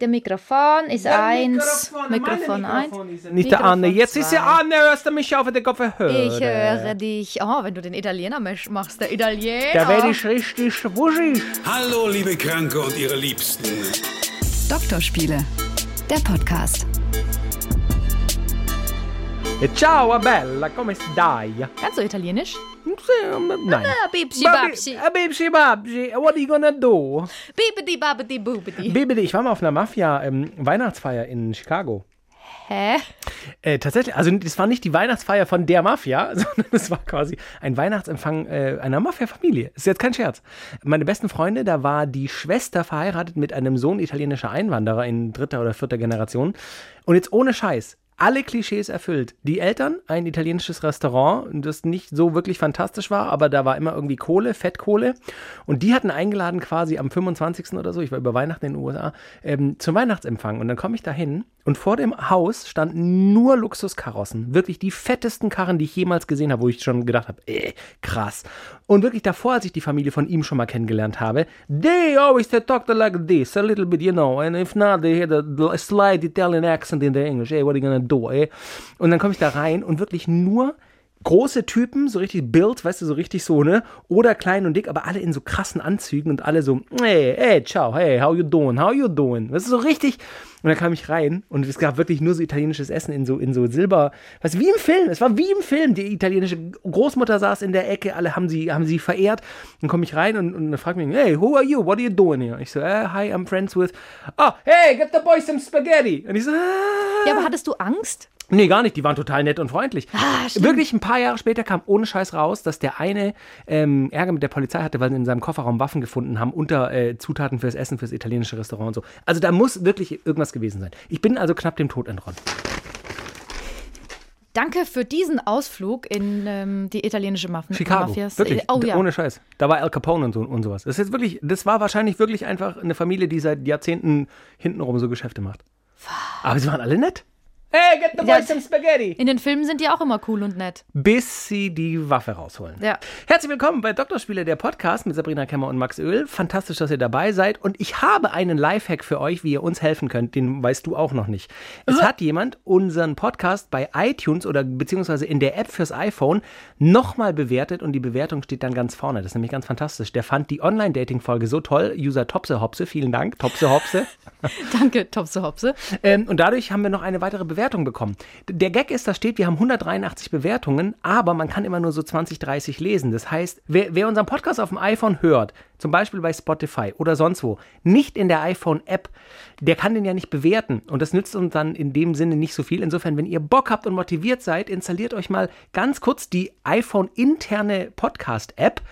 Der Mikrofon ist eins. Mikrofon, eins. Nicht der Anne. Jetzt ist ja Anne, hörst du mich auf den Kopf hören? Ich höre dich. Oh, wenn du den Italiener machst, der Italiener. Da werde ich richtig wuschig. Hallo, liebe Kranke und ihre Liebsten. Doktorspiele, der Podcast. E Ciao, bella, come stai? Kannst du Italienisch? Nein. Ah, Bibsi, Babi- babsi. äh, Bibsi, babsi, what are you gonna do? Bibidi, babidi, bubidi. Bibidi, ich war mal auf einer Mafia-Weihnachtsfeier in Chicago. Hä? Äh, tatsächlich, also das war nicht die Weihnachtsfeier von der Mafia, sondern es war quasi ein Weihnachtsempfang äh, einer Mafia-Familie. Ist jetzt kein Scherz. Meine besten Freunde, da war die Schwester verheiratet mit einem Sohn italienischer Einwanderer in dritter oder vierter Generation. Und jetzt ohne Scheiß. Alle Klischees erfüllt. Die Eltern, ein italienisches Restaurant, das nicht so wirklich fantastisch war, aber da war immer irgendwie Kohle, Fettkohle. Und die hatten eingeladen quasi am 25. oder so, ich war über Weihnachten in den USA, ähm, zum Weihnachtsempfang. Und dann komme ich da hin und vor dem Haus standen nur Luxuskarossen. Wirklich die fettesten Karren, die ich jemals gesehen habe, wo ich schon gedacht habe, äh, krass. Und wirklich davor, als ich die Familie von ihm schon mal kennengelernt habe, they always talked like this, a little bit, you know, and if not, they had a, a slight Italian accent in their English. Hey, what are you gonna do, eh? Und dann komme ich da rein und wirklich nur große Typen, so richtig Build, weißt du, so richtig so, ne? Oder klein und dick, aber alle in so krassen Anzügen und alle so, hey, hey, ciao, hey, how you doing, how you doing? Das ist so richtig. Und dann kam ich rein und es gab wirklich nur so italienisches Essen in so, in so Silber, was wie im Film, es war wie im Film. Die italienische Großmutter saß in der Ecke, alle haben sie, haben sie verehrt. Dann komme ich rein und, und dann fragt mich, hey, who are you? What are you doing here? Ich so, eh, hi, I'm friends with, oh, hey, get the boy some spaghetti. Und ich so, ah. Ja, aber hattest du Angst? Nee, gar nicht. Die waren total nett und freundlich. Ah, stimmt. Wirklich ein paar Jahre später kam ohne Scheiß raus, dass der eine ähm, Ärger mit der Polizei hatte, weil sie in seinem Kofferraum Waffen gefunden haben unter äh, Zutaten fürs Essen, fürs italienische Restaurant und so. Also da muss wirklich irgendwas gewesen sein. Ich bin also knapp dem Tod entronnen. Danke für diesen Ausflug in ähm, die italienische Maf Chicago. Mafias. Wirklich. Oh ja. Ohne Scheiß. Da war Al Capone und, so, und sowas. Das ist jetzt wirklich, das war wahrscheinlich wirklich einfach eine Familie, die seit Jahrzehnten hintenrum so Geschäfte macht. Aber sie waren alle nett. Hey, get the Ja. boy some spaghetti. In den Filmen sind die auch immer cool und nett. bis sie die Waffe rausholen. Ja. Herzlich willkommen bei Doktorspiele, der Podcast mit Sabrina Kemmer und Max Öl. Fantastisch, dass ihr dabei seid. Und ich habe einen Lifehack für euch, wie ihr uns helfen könnt. Den weißt du auch noch nicht. Es hat jemand unseren Podcast bei iTunes oder beziehungsweise in der App fürs iPhone nochmal bewertet und die Bewertung steht dann ganz vorne. Das ist nämlich ganz fantastisch. Der fand die Online-Dating-Folge so toll. User Topse Hopse, vielen Dank. Topse Hopse. Danke, Topse Hopse. Ähm, und dadurch haben wir noch eine weitere Bewertung bekommen. Der Gag ist, da steht, wir haben 183 Bewertungen, aber man kann immer nur so 20, 30 lesen. Das heißt, wer, wer unseren Podcast auf dem iPhone hört, zum Beispiel bei Spotify oder sonst wo, nicht in der iPhone-App, der kann den ja nicht bewerten. Und das nützt uns dann in dem Sinne nicht so viel. Insofern, wenn ihr Bock habt und motiviert seid, installiert euch mal ganz kurz die iPhone-interne Podcast-App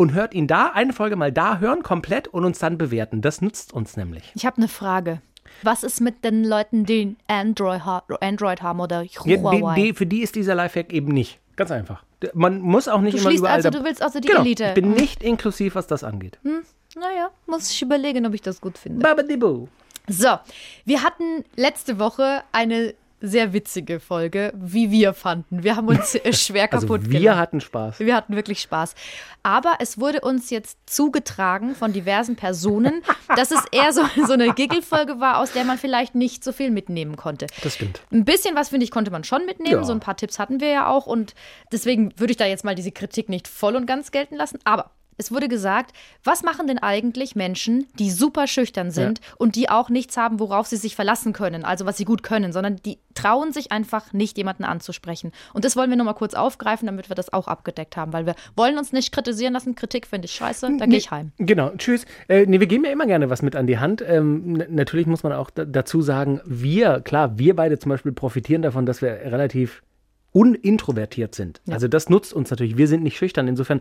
und hört ihn da, eine Folge mal da hören, komplett und uns dann bewerten. Das nützt uns nämlich. Ich habe eine Frage. Was ist mit den Leuten, die Android, ha Android haben oder Huawei? die, die, für die ist dieser Lifehack eben nicht. Ganz einfach. Man muss auch nicht Du immer überall. also, du willst also die genau, Elite. Ich bin Hm. nicht inklusiv, was das angeht. Naja, muss ich überlegen, ob ich das gut finde. Babadibu. So, wir hatten letzte Woche eine sehr witzige Folge, wie wir fanden. Wir haben uns äh, schwer Also kaputt wir gelacht. hatten Spaß. Wir hatten wirklich Spaß. Aber es wurde uns jetzt zugetragen von diversen Personen, dass es eher so, so eine Giggle-Folge war, aus der man vielleicht nicht so viel mitnehmen konnte. Das stimmt. Ein bisschen was, finde ich, konnte man schon mitnehmen. Ja. So ein paar Tipps hatten wir ja auch. Und deswegen würde ich da jetzt mal diese Kritik nicht voll und ganz gelten lassen. Aber es wurde gesagt, was machen denn eigentlich Menschen, die super schüchtern sind und die auch nichts haben, worauf sie sich verlassen können, also was sie gut können, sondern die trauen sich einfach nicht, jemanden anzusprechen. Und das wollen wir nochmal kurz aufgreifen, damit wir das auch abgedeckt haben, weil wir wollen uns nicht kritisieren lassen. Kritik finde ich scheiße, da gehe ich heim. Genau, tschüss. Äh, nee, wir geben ja immer gerne was mit an die Hand. Ähm, natürlich muss man auch da- dazu sagen, wir, klar, wir beide zum Beispiel profitieren davon, dass wir relativ unintrovertiert sind. Also das nutzt uns natürlich. Wir sind nicht schüchtern. Insofern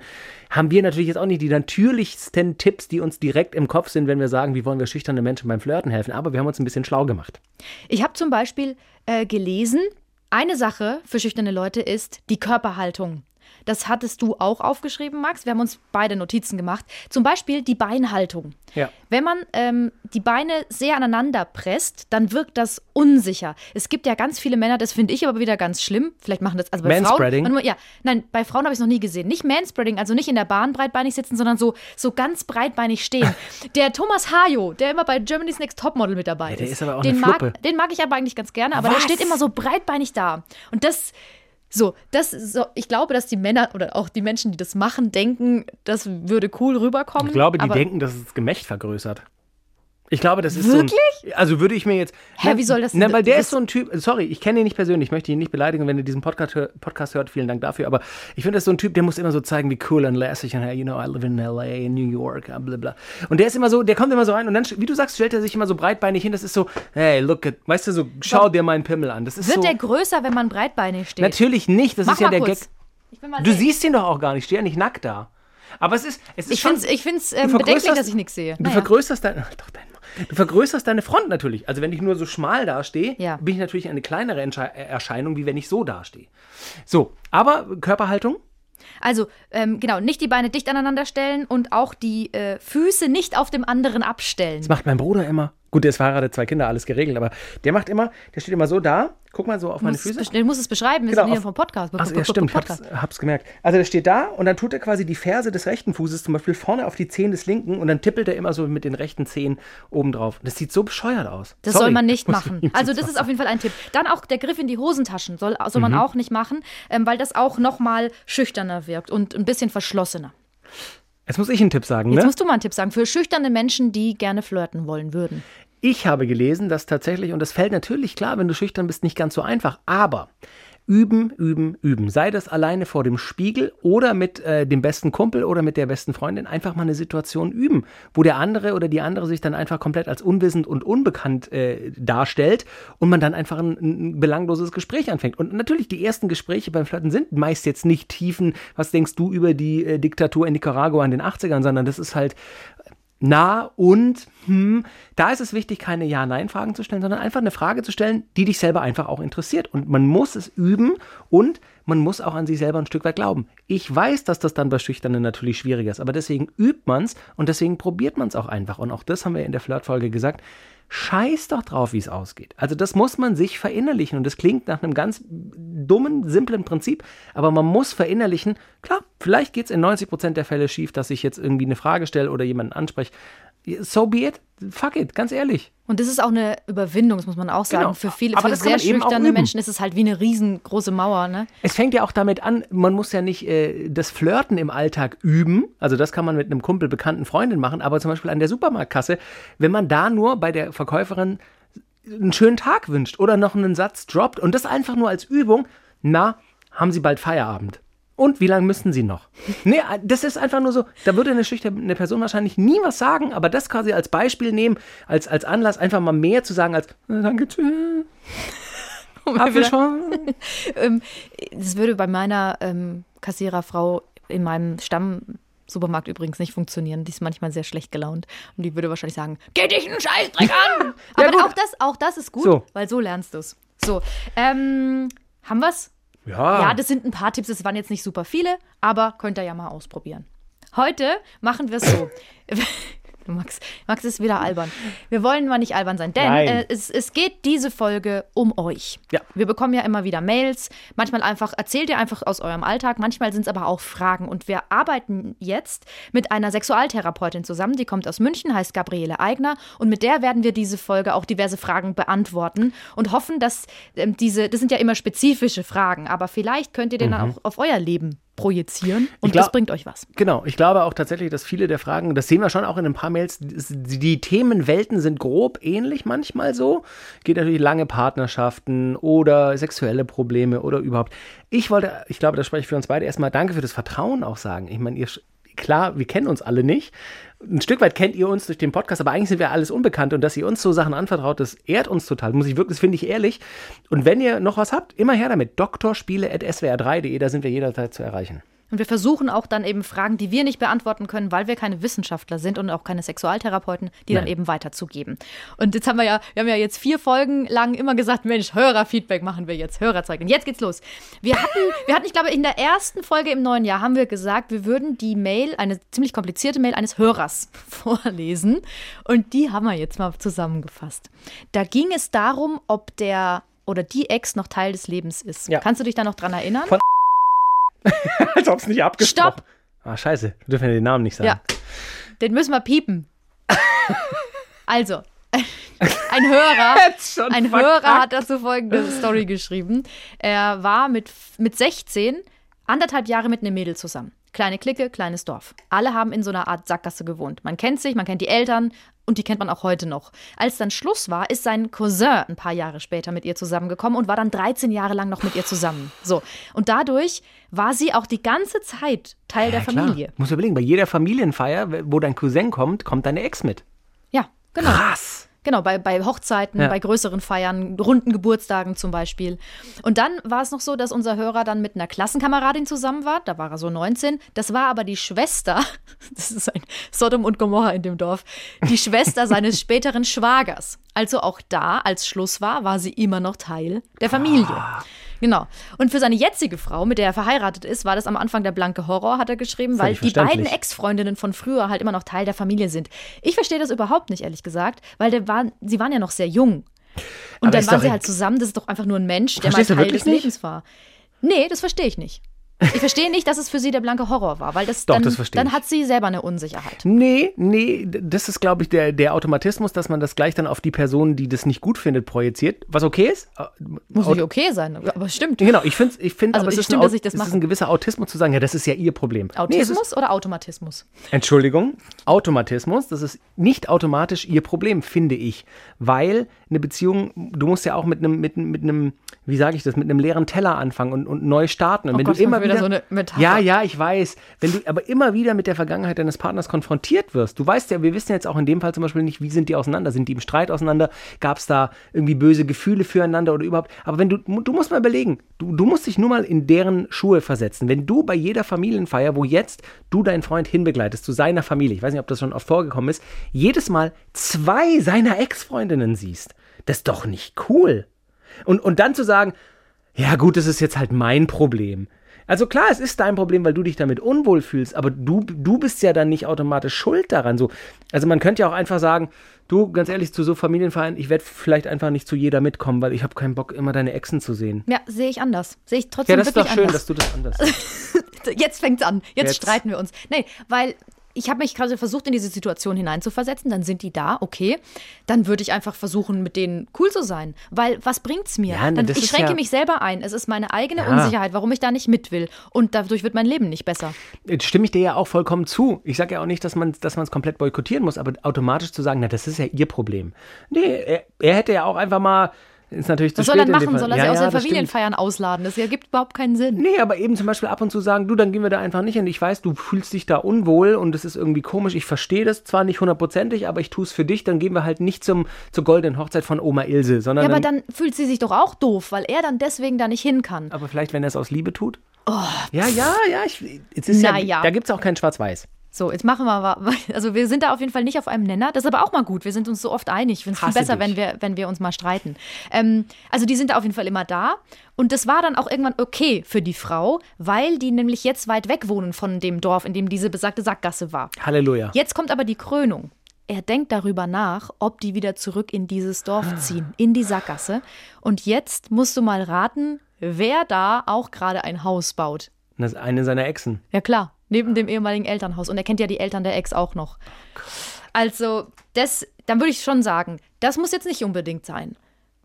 haben wir natürlich jetzt auch nicht die natürlichsten Tipps, die uns direkt im Kopf sind, wenn wir sagen, wie wollen wir schüchterne Menschen beim Flirten helfen. Aber wir haben uns ein bisschen schlau gemacht. Ich habe zum Beispiel äh, gelesen, eine Sache für schüchterne Leute ist die Körperhaltung. Das hattest du auch aufgeschrieben, Max. Wir haben uns beide Notizen gemacht. Zum Beispiel die Beinhaltung. Ja. Wenn man ähm, die Beine sehr aneinander presst, dann wirkt das unsicher. Es gibt ja ganz viele Männer, das finde ich aber wieder ganz schlimm. Vielleicht machen das also bei Manspreading? Frauen. Ja, nein, bei Frauen habe ich es noch nie gesehen. Nicht Manspreading, also nicht in der Bahn breitbeinig sitzen, sondern so, so ganz breitbeinig stehen. der Thomas Hajo, der immer bei Germany's Next Topmodel mit dabei Ja, der ist, ist aber auch den, eine mag, Fluppe. den mag ich aber eigentlich ganz gerne, aber der Was? steht immer so breitbeinig da. Und das. So, das so, ich glaube, dass die Männer oder auch die Menschen, die das machen, denken, das würde cool rüberkommen. Ich glaube, die denken, dass es das Gemächt vergrößert. Ich glaube, das ist Wirklich? so ein, Also würde ich mir jetzt. Hä, wie soll das Na, denn- weil der ist so ein Typ. Sorry, ich kenne ihn nicht persönlich. Ich möchte ihn nicht beleidigen, wenn er diesen Podcast, Podcast hört. Vielen Dank dafür. Aber ich finde, das ist so ein Typ, der muss immer so zeigen, wie cool und lässig und you know, I live in LA, in New York, bla bla. Und der ist immer so, der kommt immer so rein und dann, wie du sagst, stellt er sich immer so breitbeinig hin. Das ist so, hey, look at, weißt du, so, schau dir meinen Pimmel an. Das ist Wird so. der größer, wenn man breitbeinig steht? Natürlich nicht. Das Mach ist ja der kurz. Gag. Du sehen. siehst ihn doch auch gar nicht. Steh ja nicht nackt da. Aber es ist, es ist Ich finde es ähm, bedenklich, dass ich nichts sehe. Du Naja. vergrößerst deine. Ach, doch, dein, du vergrößerst deine Front natürlich. Also wenn ich nur so schmal dastehe, Ja. bin ich natürlich eine kleinere äh, Erscheinung, wie wenn ich so dastehe. So, aber Körperhaltung. Also, ähm, genau, nicht die Beine dicht aneinander stellen und auch die äh, Füße nicht auf dem anderen abstellen. Das macht mein Bruder immer. Gut, der ist verheiratet, zwei Kinder, alles geregelt, aber der macht immer, der steht immer so da, guck mal so auf meine Füße. du musst es beschreiben, wir Genau, sind hier vom Podcast. Ach, ja, stimmt, ich hab's, hab's gemerkt. Also der steht da und dann tut er quasi die Ferse des rechten Fußes zum Beispiel vorne auf die Zehen des linken und dann tippelt er immer so mit den rechten Zehen oben drauf. Das sieht so bescheuert aus. Das Sorry. soll man nicht machen. Also das ist auf jeden Fall ein Tipp. Dann auch der Griff in die Hosentaschen soll, soll Mhm. man auch nicht machen, ähm, weil das auch nochmal schüchterner wirkt und ein bisschen verschlossener. Jetzt muss ich einen Tipp sagen, Jetzt ne? musst du mal einen Tipp sagen für schüchterne Menschen, die gerne flirten wollen würden. Ich habe gelesen, dass tatsächlich, und das fällt natürlich klar, wenn du schüchtern bist, nicht ganz so einfach, aber üben, üben, üben. Sei das alleine vor dem Spiegel oder mit äh, dem besten Kumpel oder mit der besten Freundin, einfach mal eine Situation üben, wo der andere oder die andere sich dann einfach komplett als unwissend und unbekannt äh, darstellt und man dann einfach ein, ein belangloses Gespräch anfängt. Und natürlich, die ersten Gespräche beim Flirten sind meist jetzt nicht tiefen, was denkst du über die äh, Diktatur in Nicaragua in den 80ern, sondern das ist halt nah und hm, da ist es wichtig, keine Ja-Nein-Fragen zu stellen, sondern einfach eine Frage zu stellen, die dich selber einfach auch interessiert. Und man muss es üben und man muss auch an sich selber ein Stück weit glauben. Ich weiß, dass das dann bei Schüchternen natürlich schwieriger ist, aber deswegen übt man es und deswegen probiert man es auch einfach. Und auch das haben wir in der Flirtfolge gesagt. Scheiß doch drauf, wie es ausgeht. Also das muss man sich verinnerlichen und das klingt nach einem ganz dummen, simplen Prinzip, aber man muss verinnerlichen, klar, vielleicht geht es in 90% der Fälle schief, dass ich jetzt irgendwie eine Frage stelle oder jemanden anspreche. So be it. Fuck it, ganz ehrlich. Und das ist auch eine Überwindung, das muss man auch sagen. Genau. Für viele, Aber für sehr schüchterne. Menschen ist es halt wie eine riesengroße Mauer, ne? Es fängt ja auch damit an, man muss ja nicht äh, das Flirten im Alltag üben. Also das kann man mit einem Kumpel, bekannten Freundin machen, aber zum Beispiel an der Supermarktkasse, wenn man da nur bei der Verkäuferin einen schönen Tag wünscht oder noch einen Satz droppt und das einfach nur als Übung, na, haben Sie bald Feierabend. Und wie lange müssen Sie noch? Nee, das ist einfach nur so, da würde eine schüchterne Person wahrscheinlich nie was sagen, aber das quasi als Beispiel nehmen, als, als Anlass, einfach mal mehr zu sagen als, äh, danke, tschüss. Schon. Ähm, das würde bei meiner ähm, Kassiererfrau in meinem Stammsupermarkt übrigens nicht funktionieren. Die ist manchmal sehr schlecht gelaunt. Und die würde wahrscheinlich sagen, geh dich einen Scheißdreck an! Ja, Aber gut. auch, das, auch das ist gut, So. weil so lernst du es. So, ähm, haben wir's? Ja. Ja, das sind ein paar Tipps, das waren jetzt nicht super viele, aber könnt ihr ja mal ausprobieren. Heute machen wir es so. Max, Max ist wieder albern. Wir wollen mal nicht albern sein, denn äh, es, es geht diese Folge um euch. Ja. Wir bekommen ja immer wieder Mails. Manchmal einfach, erzählt ihr einfach aus eurem Alltag. Manchmal sind es aber auch Fragen. Und wir arbeiten jetzt mit einer Sexualtherapeutin zusammen. Die kommt aus München, heißt Gabriele Eigner. Und mit der werden wir diese Folge auch diverse Fragen beantworten und hoffen, dass ähm, diese, das sind ja immer spezifische Fragen, aber vielleicht könnt ihr den auch auf euer Leben projizieren und glaub- das bringt euch was. Genau, ich glaube auch tatsächlich, dass viele der Fragen, das sehen wir schon auch in ein paar Mails, die, Themenwelten sind grob ähnlich manchmal so. Geht natürlich lange Partnerschaften oder sexuelle Probleme oder überhaupt. Ich wollte, ich glaube, das spreche ich für uns beide erstmal Danke für das Vertrauen auch sagen. Ich meine, ihr, klar, wir kennen uns alle nicht. Ein Stück weit kennt ihr uns durch den Podcast, aber eigentlich sind wir alles unbekannt und dass ihr uns so Sachen anvertraut, das ehrt uns total. Muss ich wirklich, das finde ich ehrlich. Und wenn ihr noch was habt, immer her damit. Doktorspiele.swr3.de, da sind wir jederzeit zu erreichen. Und wir versuchen auch dann eben Fragen, die wir nicht beantworten können, weil wir keine Wissenschaftler sind und auch keine Sexualtherapeuten, die dann Nein. eben weiterzugeben. Und jetzt haben wir ja, wir haben ja jetzt vier Folgen lang immer gesagt, Mensch, Hörerfeedback machen wir jetzt, Hörerzeug. Und jetzt geht's los. Wir hatten, wir hatten, ich glaube, in der ersten Folge im neuen Jahr haben wir gesagt, wir würden die Mail, eine ziemlich komplizierte Mail eines Hörers vorlesen. Und die haben wir jetzt mal zusammengefasst. Da ging es darum, ob der oder die Ex noch Teil des Lebens ist. Ja. Kannst du dich da noch dran erinnern? Von- Als ob es nicht abgesprochen. Stopp! Ah, scheiße. Wir dürfen ja den Namen nicht sagen. Ja. Den müssen wir piepen. Also, ein Hörer, ein verkackt. Hörer hat dazu folgende Story geschrieben. Er war mit, mit 16 anderthalb Jahre mit einem Mädel zusammen. Kleine Clique, kleines Dorf. Alle haben in so einer Art Sackgasse gewohnt. Man kennt sich, man kennt die Eltern und die kennt man auch heute noch. Als dann Schluss war, ist sein Cousin ein paar Jahre später mit ihr zusammengekommen und war dann 13 Jahre lang noch mit ihr zusammen. So. Und dadurch war sie auch die ganze Zeit Teil der Ja, klar. Familie. Muss überlegen, bei jeder Familienfeier, wo dein Cousin kommt, kommt deine Ex mit. Ja, genau. Krass. Genau, bei, bei Hochzeiten, Ja. bei größeren Feiern, runden Geburtstagen zum Beispiel. Und dann war es noch so, dass unser Hörer dann mit einer Klassenkameradin zusammen war. Da war er so 19. Das war aber die Schwester, das ist ein Sodom und Gomorra in dem Dorf, die Schwester seines späteren Schwagers. Also auch da, als Schluss war, war sie immer noch Teil der Familie. Genau. Und für seine jetzige Frau, mit der er verheiratet ist, war das am Anfang der blanke Horror, hat er geschrieben, weil die beiden. Ex-Freundinnen von früher halt immer noch Teil der Familie sind. Ich verstehe das überhaupt nicht, ehrlich gesagt, weil der waren, sie waren ja noch sehr jung. Und Aber dann waren sie halt zusammen, das ist doch einfach nur ein Mensch, der mal Teil des nicht? Lebens war. Nee, das verstehe ich nicht. Ich verstehe nicht, dass es für sie der blanke Horror war, weil das Doch, dann, das dann hat sie selber eine Unsicherheit. Nee, nee, das ist, glaube ich, der, der Automatismus, dass man das gleich dann auf die Person, die das nicht gut findet, projiziert. Was okay ist. Muss Aut- nicht okay sein, aber es stimmt. Genau, ich finde, ich find, Also, aber es ist, stimmt, ein, dass ich das es ist ein gewisser Autismus zu sagen, ja, das ist ja ihr Problem. Nee, Autismus oder Automatismus? Entschuldigung, Automatismus, das ist nicht automatisch ihr Problem, finde ich. Weil eine Beziehung, du musst ja auch mit einem, mit, mit einem, wie sage ich das, mit einem leeren Teller anfangen und, und neu starten. Und Oh wenn Gott, du immer wieder wieder, so eine Metapher. Ja, ja, ich weiß. Wenn du aber immer wieder mit der Vergangenheit deines Partners konfrontiert wirst, du weißt ja, wir wissen jetzt auch in dem Fall zum Beispiel nicht, wie sind die auseinander? Sind die im Streit auseinander? Gab es da irgendwie böse Gefühle füreinander oder überhaupt? Aber wenn du, du musst mal überlegen, du, du musst dich nur mal in deren Schuhe versetzen. Wenn du bei jeder Familienfeier, wo jetzt du deinen Freund hinbegleitest zu seiner Familie, ich weiß nicht, ob das schon oft vorgekommen ist, jedes Mal zwei seiner Ex-Freundinnen siehst, das ist doch nicht cool. Und, und dann zu sagen, ja gut, das ist jetzt halt mein Problem. Also klar, es ist dein Problem, weil du dich damit unwohl fühlst, aber du, du bist ja dann nicht automatisch schuld daran. So, also man könnte ja auch einfach sagen, du, ganz ehrlich, zu so Familienfeiern, ich werde vielleicht einfach nicht zu jeder mitkommen, weil ich habe keinen Bock, immer deine Exen zu sehen. Ja, sehe ich anders. Sehe ich trotzdem Ja, das ist doch schön, anders. dass du das anders siehst. Jetzt fängt's an. Jetzt, Jetzt. streiten wir uns. Nee, weil ich habe mich gerade versucht, in diese Situation hineinzuversetzen. Dann sind die da, okay. Dann würde ich einfach versuchen, mit denen cool zu sein. Weil was bringt's mir? Ja, ne, dann, ich schränke ja- mich selber ein. Es ist meine eigene Ja. Unsicherheit, warum ich da nicht mit will. Und dadurch wird mein Leben nicht besser. Jetzt stimme ich dir ja auch vollkommen zu. Ich sage ja auch nicht, dass man dass es komplett boykottieren muss, aber automatisch zu sagen, na, das ist ja ihr Problem. Nee, er, er hätte ja auch einfach mal, ist natürlich zu Was soll spät er in dem machen? Soll er ja, sie aus ja, den das stimmt. Familienfeiern ausladen? Das ergibt überhaupt keinen Sinn. Nee, aber eben zum Beispiel ab und zu sagen, du, dann gehen wir da einfach nicht hin. Ich weiß, du fühlst dich da unwohl und es ist irgendwie komisch. Ich verstehe das zwar nicht hundertprozentig, aber ich tue es für dich. Dann gehen wir halt nicht zum, zur goldenen Hochzeit von Oma Ilse, sondern Ja, aber dann, dann fühlt sie sich doch auch doof, weil er dann deswegen da nicht hin kann. aber vielleicht, wenn er es aus Liebe tut. ja, ja, ja. Ich, es ist Na ja, ja. Da gibt es auch kein Schwarz-Weiß. So, jetzt machen wir mal. Also, wir sind da auf jeden Fall nicht auf einem Nenner. Das ist aber auch mal gut. Wir sind uns so oft einig. Ich finde es viel besser, dich. wenn wir, wenn wir uns mal streiten. Ähm, also, die sind da auf jeden Fall immer da. Und das war dann auch irgendwann okay für die Frau, weil die nämlich jetzt weit weg wohnen von dem Dorf, in dem diese besagte Sackgasse war. Halleluja. Jetzt kommt aber die Krönung. Er denkt darüber nach, ob die wieder zurück in dieses Dorf ziehen, in die Sackgasse. Und jetzt musst du mal raten, wer da auch gerade ein Haus baut. Das ist eine seiner Exen. Ja klar, neben dem ehemaligen Elternhaus. Und er kennt ja die Eltern der Ex auch noch. Also, das, dann würde ich schon sagen, das muss jetzt nicht unbedingt sein.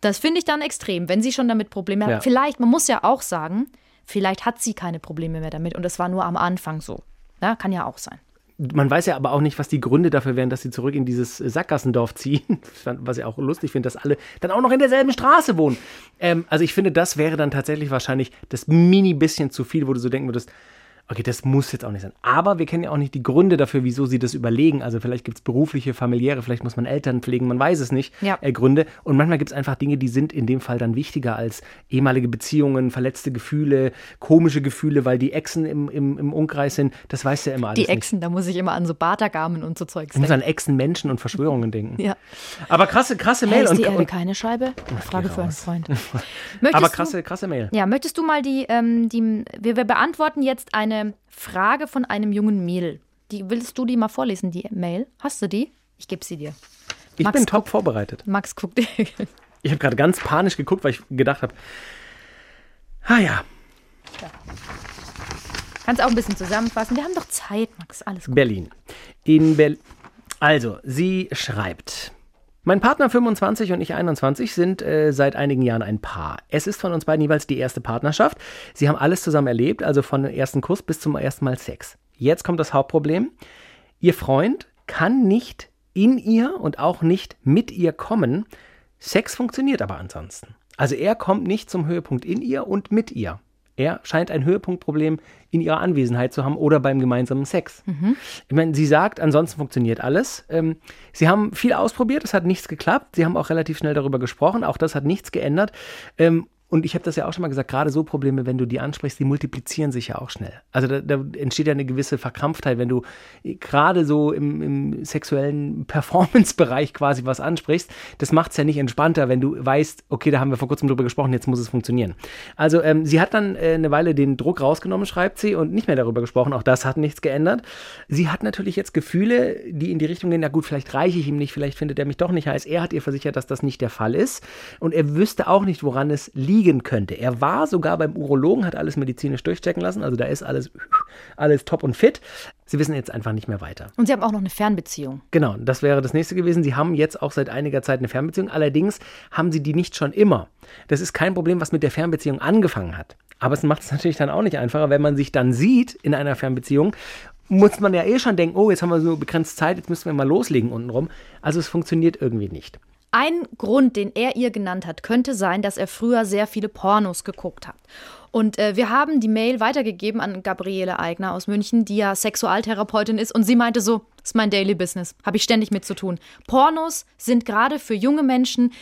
Das finde ich dann extrem, wenn sie schon damit Probleme hat. Ja. Vielleicht, man muss ja auch sagen, vielleicht hat sie keine Probleme mehr damit und das war nur am Anfang so. Ja, kann ja auch sein. Man weiß ja aber auch nicht, was die Gründe dafür wären, dass sie zurück in dieses Sackgassendorf ziehen. Was ich auch lustig finde, dass alle dann auch noch in derselben Straße wohnen. Ähm, also ich finde, das wäre dann tatsächlich wahrscheinlich das mini bisschen zu viel, wo du so denken würdest, Okay, das muss jetzt auch nicht sein. Aber wir kennen ja auch nicht die Gründe dafür, wieso sie das überlegen. Also vielleicht gibt es berufliche, familiäre, vielleicht muss man Eltern pflegen, man weiß es nicht. Ja. Äh, Gründe. Und manchmal gibt es einfach Dinge, die sind in dem Fall dann wichtiger als ehemalige Beziehungen, verletzte Gefühle, komische Gefühle, weil die Exen im, im, im Umkreis sind. Das weiß ja immer alles Die nicht. Exen, da muss ich immer an so Bartagamen und so Zeugs Ich muss denken. an Echsen, Menschen und Verschwörungen denken. Ja. Aber krasse, krasse Hey, Mail. ist und, die Erde keine Scheibe? Frage für einen. Freund. Aber krasse, krasse Mail. Ja, möchtest du mal die, ähm, die wir, wir beantworten jetzt eine Frage von einem jungen Mädel. Die, willst du die mal vorlesen, die Mail? Hast du die? Ich gebe sie dir. Ich Max, bin top vorbereitet. Max guckt. Ich habe gerade ganz panisch geguckt, weil ich gedacht habe, ah ja, Kannst auch ein bisschen zusammenfassen. Wir haben doch Zeit, Max. Alles gut. Berlin. In Berlin. Also, sie schreibt. Mein Partner 25 und ich 21 sind äh, seit einigen Jahren ein Paar. Es ist von uns beiden jeweils die erste Partnerschaft. Sie haben alles zusammen erlebt, also von dem ersten Kuss bis zum ersten Mal Sex. Jetzt kommt das Hauptproblem. Ihr Freund kann nicht in ihr und auch nicht mit ihr kommen. Sex funktioniert aber ansonsten. Also er kommt nicht zum Höhepunkt in ihr und mit ihr. Er scheint ein Höhepunktproblem in ihrer Anwesenheit zu haben oder beim gemeinsamen Sex. Ich meine, sie sagt, ansonsten funktioniert alles. Ähm, sie haben viel ausprobiert, es hat nichts geklappt. Sie haben auch relativ schnell darüber gesprochen, auch das hat nichts geändert. Ähm, und ich habe das ja auch schon mal gesagt, gerade so Probleme, wenn du die ansprichst, die multiplizieren sich ja auch schnell. Also da, da entsteht ja eine gewisse Verkrampftheit, wenn du gerade so im, im sexuellen Performance-Bereich quasi was ansprichst. Das macht es ja nicht entspannter, wenn du weißt, okay, da haben wir vor kurzem drüber gesprochen, jetzt muss es funktionieren. Also ähm, sie hat dann äh, eine Weile den Druck rausgenommen, schreibt sie, und nicht mehr darüber gesprochen. Auch das hat nichts geändert. Sie hat natürlich jetzt Gefühle, die in die Richtung gehen, na gut, vielleicht reiche ich ihm nicht, vielleicht findet er mich doch nicht heiß. Er hat ihr versichert, dass das nicht der Fall ist. Und er wüsste auch nicht, woran es liegen könnte. Er war sogar beim Urologen, hat alles medizinisch durchchecken lassen. Also da ist alles, alles top und fit. Sie wissen jetzt einfach nicht mehr weiter. Und sie haben auch noch eine Fernbeziehung. Genau, das wäre das nächste gewesen. Sie haben jetzt auch seit einiger Zeit eine Fernbeziehung. Allerdings haben sie die nicht schon immer. Das ist kein Problem, was mit der Fernbeziehung angefangen hat. Aber es macht es natürlich dann auch nicht einfacher, wenn man sich dann sieht in einer Fernbeziehung. Muss man ja eh schon denken, oh, jetzt haben wir so begrenzt Zeit, jetzt müssen wir mal loslegen untenrum. Also es funktioniert irgendwie nicht. Ein Grund, den er ihr genannt hat, könnte sein, dass er früher sehr viele Pornos geguckt hat. Und äh, wir haben die Mail weitergegeben an Gabriele Eigner aus München, die ja Sexualtherapeutin ist. Und sie meinte so, ist mein Daily Business, habe ich ständig mit zu tun. Pornos sind gerade für junge Menschen,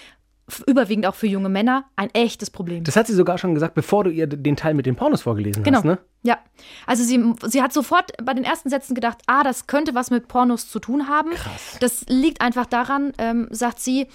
überwiegend auch für junge Männer, ein echtes Problem. Das hat sie sogar schon gesagt, bevor du ihr den Teil mit den Pornos vorgelesen Genau. hast, ne? Ja. Also sie, sie hat sofort bei den ersten Sätzen gedacht, ah, das könnte was mit Pornos zu tun haben. Krass. Das liegt einfach daran, ähm, sagt sie,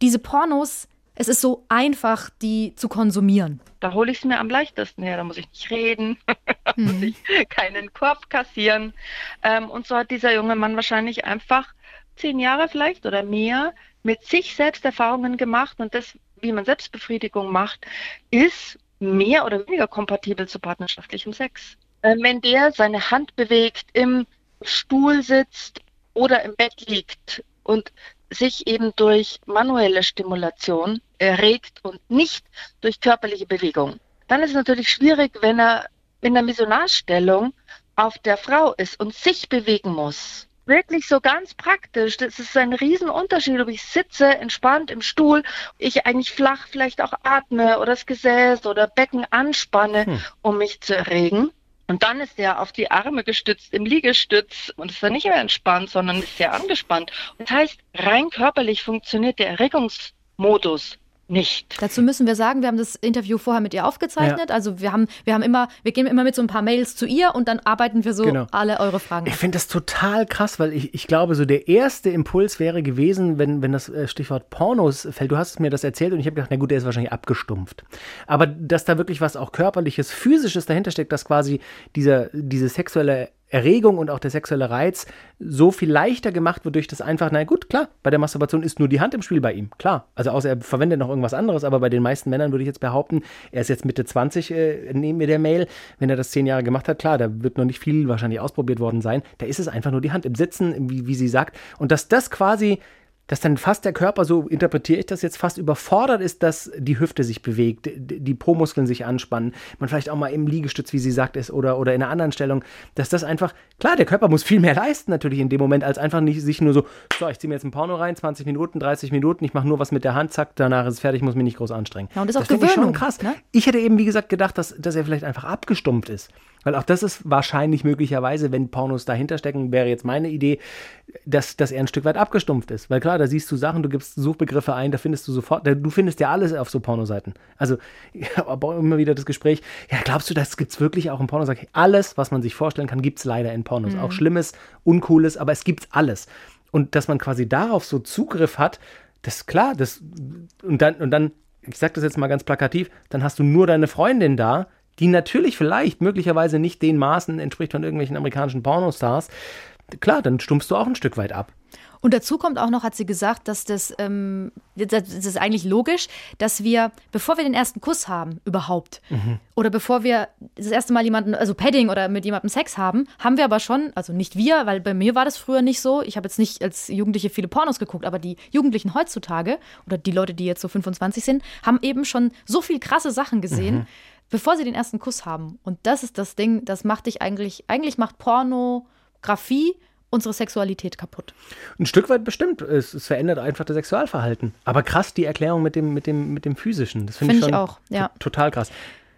diese Pornos, es ist so einfach, die zu konsumieren. Da hole ich es mir am leichtesten her. Da muss ich nicht reden, da muss Mhm. ich keinen Korb kassieren. Ähm, und so hat dieser junge Mann wahrscheinlich einfach zehn Jahre vielleicht oder mehr mit sich selbst Erfahrungen gemacht. Und das, wie man Selbstbefriedigung macht, ist mehr oder weniger kompatibel zu partnerschaftlichem Sex. Ähm, wenn der seine Hand bewegt, im Stuhl sitzt oder im Bett liegt und sich eben durch manuelle Stimulation erregt und nicht durch körperliche Bewegung. Dann ist es natürlich schwierig, wenn er in der Missionarstellung auf der Frau ist und sich bewegen muss. Wirklich so ganz praktisch. Das ist ein Riesenunterschied, ob ich sitze entspannt im Stuhl, ich eigentlich flach vielleicht auch atme oder das Gesäß oder Becken anspanne, um mich zu erregen. Und dann ist er auf die Arme gestützt im Liegestütz und ist dann nicht mehr entspannt, sondern ist sehr angespannt. Das heißt, rein körperlich funktioniert der Erregungsmodus nicht. Dazu müssen wir sagen, wir haben das Interview vorher mit ihr aufgezeichnet. Also wir haben, wir haben immer, wir gehen immer mit so ein paar Mails zu ihr und dann arbeiten wir so Genau. alle eure Fragen Ich finde das total krass, weil ich, ich glaube, so der erste Impuls wäre gewesen, wenn, wenn das äh, Stichwort Pornos fällt. Du hast mir das erzählt und ich habe gedacht, na gut, der ist wahrscheinlich abgestumpft. Aber dass da wirklich was auch körperliches, physisches dahinter steckt, dass quasi dieser, diese sexuelle Erregung und auch der sexuelle Reiz so viel leichter gemacht wird durch das einfach, na gut, klar, bei der Masturbation ist nur die Hand im Spiel bei ihm, klar. Also außer er verwendet noch irgendwas anderes, aber bei den meisten Männern würde ich jetzt behaupten, er ist jetzt Mitte 20, äh, neben mir der Mail, wenn er das zehn Jahre gemacht hat, klar, da wird noch nicht viel wahrscheinlich ausprobiert worden sein, da ist es einfach nur die Hand im Sitzen, wie, wie sie sagt, und dass das quasi dass dann fast der Körper, so interpretiere ich das jetzt, fast überfordert ist, dass die Hüfte sich bewegt, die Po-Muskeln sich anspannen, man vielleicht auch mal im Liegestütz, wie sie sagt, ist oder, oder in einer anderen Stellung, dass das einfach, klar, der Körper muss viel mehr leisten natürlich in dem Moment, als einfach nicht sich nur so, so, ich ziehe mir jetzt ein Porno rein, 20 Minuten, 30 Minuten, ich mache nur was mit der Hand, zack, danach ist es fertig, muss mich nicht groß anstrengen. Ja, und das ist auch finde ich schon Gewöhnung, krass. ne? Ich hätte eben, wie gesagt, gedacht, dass, dass er vielleicht einfach abgestumpft ist. Weil auch das ist wahrscheinlich möglicherweise, wenn Pornos dahinter stecken, wäre jetzt meine Idee, dass, dass er ein Stück weit abgestumpft ist. Weil klar, da siehst du Sachen, du gibst Suchbegriffe ein, da findest du sofort, du findest ja alles auf so Pornoseiten. Also, ich habe immer wieder das Gespräch, ja, glaubst du, das gibt es wirklich auch in Pornos? Alles, was man sich vorstellen kann, gibt es leider in Pornos. Mhm. Auch Schlimmes, Uncooles, aber es gibt alles. Und dass man quasi darauf so Zugriff hat, das ist klar, das, und dann, und dann, ich sag das jetzt mal ganz plakativ, dann hast du nur deine Freundin da, die natürlich vielleicht möglicherweise nicht den Maßen entspricht von irgendwelchen amerikanischen Pornostars, klar, dann stumpfst du auch ein Stück weit ab. Und dazu kommt auch noch, hat sie gesagt, dass das, ähm, das ist eigentlich logisch, dass wir, bevor wir den ersten Kuss haben, überhaupt, mhm. oder bevor wir das erste Mal jemanden, also Padding oder mit jemandem Sex haben, haben wir aber schon, also nicht wir, weil bei mir war das früher nicht so. Ich habe jetzt nicht als Jugendliche viele Pornos geguckt, aber die Jugendlichen heutzutage oder die Leute, die jetzt so 25 sind, haben eben schon so viel krasse Sachen gesehen. Mhm bevor sie den ersten Kuss haben. Und das ist das Ding, das macht dich eigentlich, eigentlich macht Pornografie unsere Sexualität kaputt. Ein Stück weit bestimmt. Es, es, verändert einfach das Sexualverhalten. Aber krass, die Erklärung mit dem, mit dem, mit dem Physischen. Das finde find ich, ich auch, ja. total krass.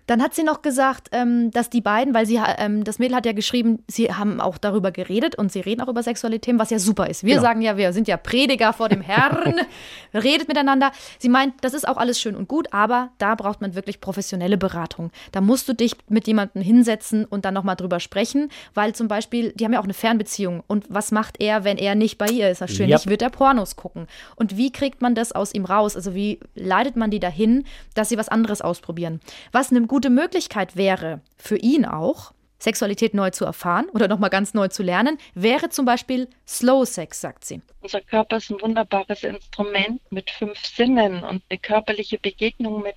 Dann hat sie noch gesagt, ähm, dass die beiden, weil sie, ähm, das Mädel hat ja geschrieben, sie haben auch darüber geredet und sie reden auch über Sexualität, was ja super ist. Wir genau. sagen ja, wir sind ja Prediger vor dem Herrn, redet miteinander. Sie meint, das ist auch alles schön und gut, aber da braucht man wirklich professionelle Beratung. Da musst du dich mit jemandem hinsetzen und dann nochmal drüber sprechen, weil zum Beispiel, die haben ja auch eine Fernbeziehung. Und was macht er, wenn er nicht bei ihr ist? Wahrscheinlich yep. wird er Pornos gucken. Und wie kriegt man das aus ihm raus? Also wie leitet man die dahin, dass sie was anderes ausprobieren? Was nimmt gute Möglichkeit wäre, für ihn auch, Sexualität neu zu erfahren oder nochmal ganz neu zu lernen, wäre zum Beispiel Slow Sex, sagt sie. Unser Körper ist ein wunderbares Instrument mit fünf Sinnen und eine körperliche Begegnung mit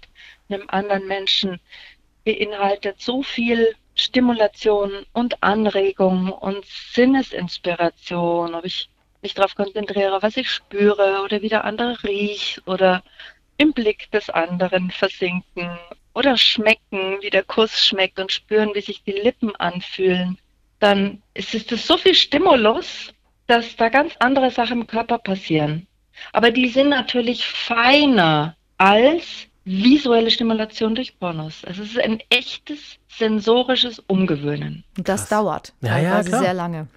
einem anderen Menschen beinhaltet so viel Stimulation und Anregung und Sinnesinspiration, ob ich mich darauf konzentriere, was ich spüre oder wie der andere riecht oder im Blick des anderen versinken oder schmecken, wie der Kuss schmeckt und spüren, wie sich die Lippen anfühlen, dann ist es so viel Stimulus, dass da ganz andere Sachen im Körper passieren. Aber die sind natürlich feiner als visuelle Stimulation durch Pornos. Also es ist ein echtes sensorisches Umgewöhnen. Und das Krass. dauert ja, ja, sehr lange.